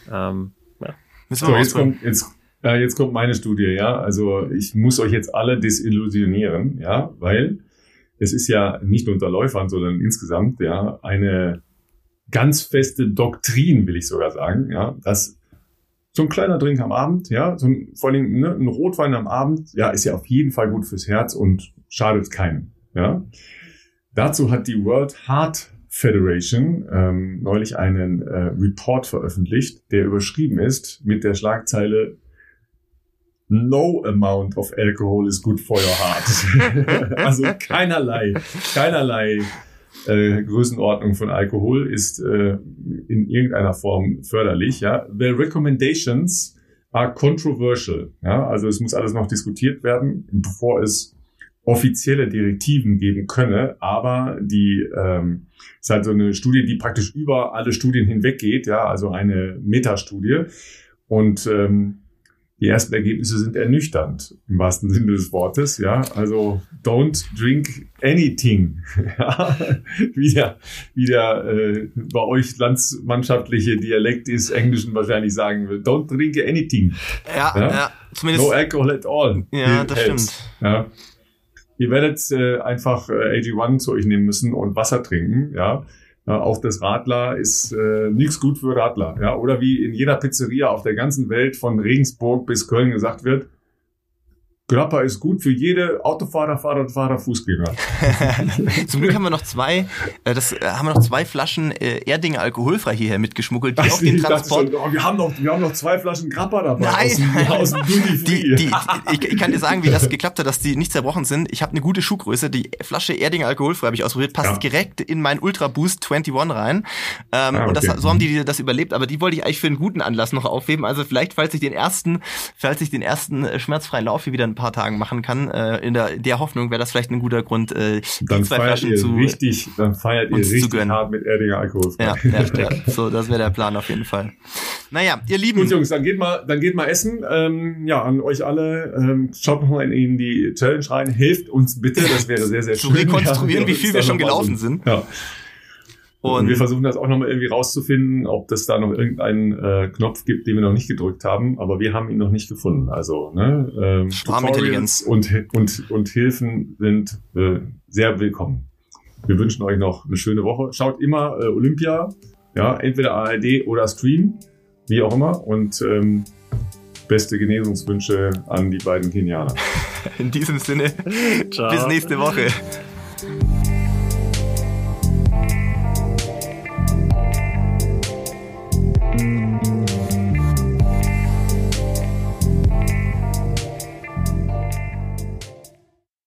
Ähm, ja. So, jetzt kommt, jetzt, äh, jetzt kommt meine Studie, ja. Also ich muss euch jetzt alle desillusionieren, ja, weil es ist ja nicht nur unter Läufern, sondern insgesamt ja eine ganz feste Doktrin, will ich sogar sagen, ja, dass so ein kleiner Drink am Abend, ja, so ein, vor allem ne, ein Rotwein am Abend, ja, ist ja auf jeden Fall gut fürs Herz und schadet keinem, ja. Dazu hat die World Heart Federation ähm, neulich einen äh, Report veröffentlicht, der überschrieben ist mit der Schlagzeile no amount of alcohol is good for your heart. also keinerlei, keinerlei äh, Größenordnung von Alkohol ist äh, in irgendeiner Form förderlich. Ja, the recommendations are controversial. Ja, also es muss alles noch diskutiert werden, bevor es offizielle Direktiven geben könne, aber die ähm, ist halt so eine Studie, die praktisch über alle Studien hinweg geht, ja, also eine Metastudie. Und ähm, die ersten Ergebnisse sind ernüchternd, im wahrsten Sinne des Wortes. Ja, also don't drink anything. ja, wie der, wie der äh, bei euch landsmannschaftliche Dialekt ist, Englischen wahrscheinlich sagen will. Don't drink anything. Ja, ja, ja zumindest. No alcohol at all. Ja, das helps. stimmt. Ja. Ihr werdet äh, einfach äh, AG1 zu euch nehmen müssen und Wasser trinken. Ja, ja, auch das Radler ist äh, nichts gut für Radler. Ja? Oder wie in jeder Pizzeria auf der ganzen Welt von Regensburg bis Köln gesagt wird, Grappa ist gut für jede Autofahrer, Fahrradfahrer, Fußgänger. Zum Glück haben wir noch zwei, äh, das äh, haben wir noch zwei Flaschen äh, Erdinger alkoholfrei hierher mitgeschmuggelt, die auf den Transport. Schon, oh, wir haben noch, wir haben noch zwei Flaschen Grappa dabei. Nein, aus, aus dem die, die, ich, ich, kann dir sagen, wie das geklappt hat, dass die nicht zerbrochen sind. Ich habe eine gute Schuhgröße. Die Flasche Erdinger alkoholfrei habe ich ausprobiert, passt ja. direkt in mein Ultra Boost 21 rein. Ähm, ah, okay. Und das, so haben die das überlebt. Aber die wollte ich eigentlich für einen guten Anlass noch aufheben. Also vielleicht, falls ich den ersten, falls ich den ersten schmerzfreien Lauf hier wieder ein paar Tagen machen kann, äh, in der, der Hoffnung wäre das vielleicht ein guter Grund, äh, dann zwei Flaschen zu richtig, Dann feiert ihr richtig hart mit Erdinger Alkohol. Ja, ja, ja, so, das wäre der Plan auf jeden Fall. Naja, ihr Lieben. Gut, Jungs, dann geht mal, dann geht mal essen. Ähm, ja, an euch alle. Ähm, schaut mal in die Challenge rein. Hilft uns bitte, das wäre sehr, sehr schön. Zu rekonstruieren, ja, wie viel wir schon gelaufen so, sind. Ja. Und, wir versuchen das auch nochmal irgendwie rauszufinden, ob das da noch irgendeinen äh, Knopf gibt, den wir noch nicht gedrückt haben, aber wir haben ihn noch nicht gefunden. Also ne, ähm, Tutorials und, und, und Hilfen sind äh, sehr willkommen. Wir wünschen euch noch eine schöne Woche. Schaut immer äh, Olympia, ja, entweder ARD oder Stream, wie auch immer. Und ähm, beste Genesungswünsche an die beiden Kenianer. In diesem Sinne, Ciao. bis nächste Woche.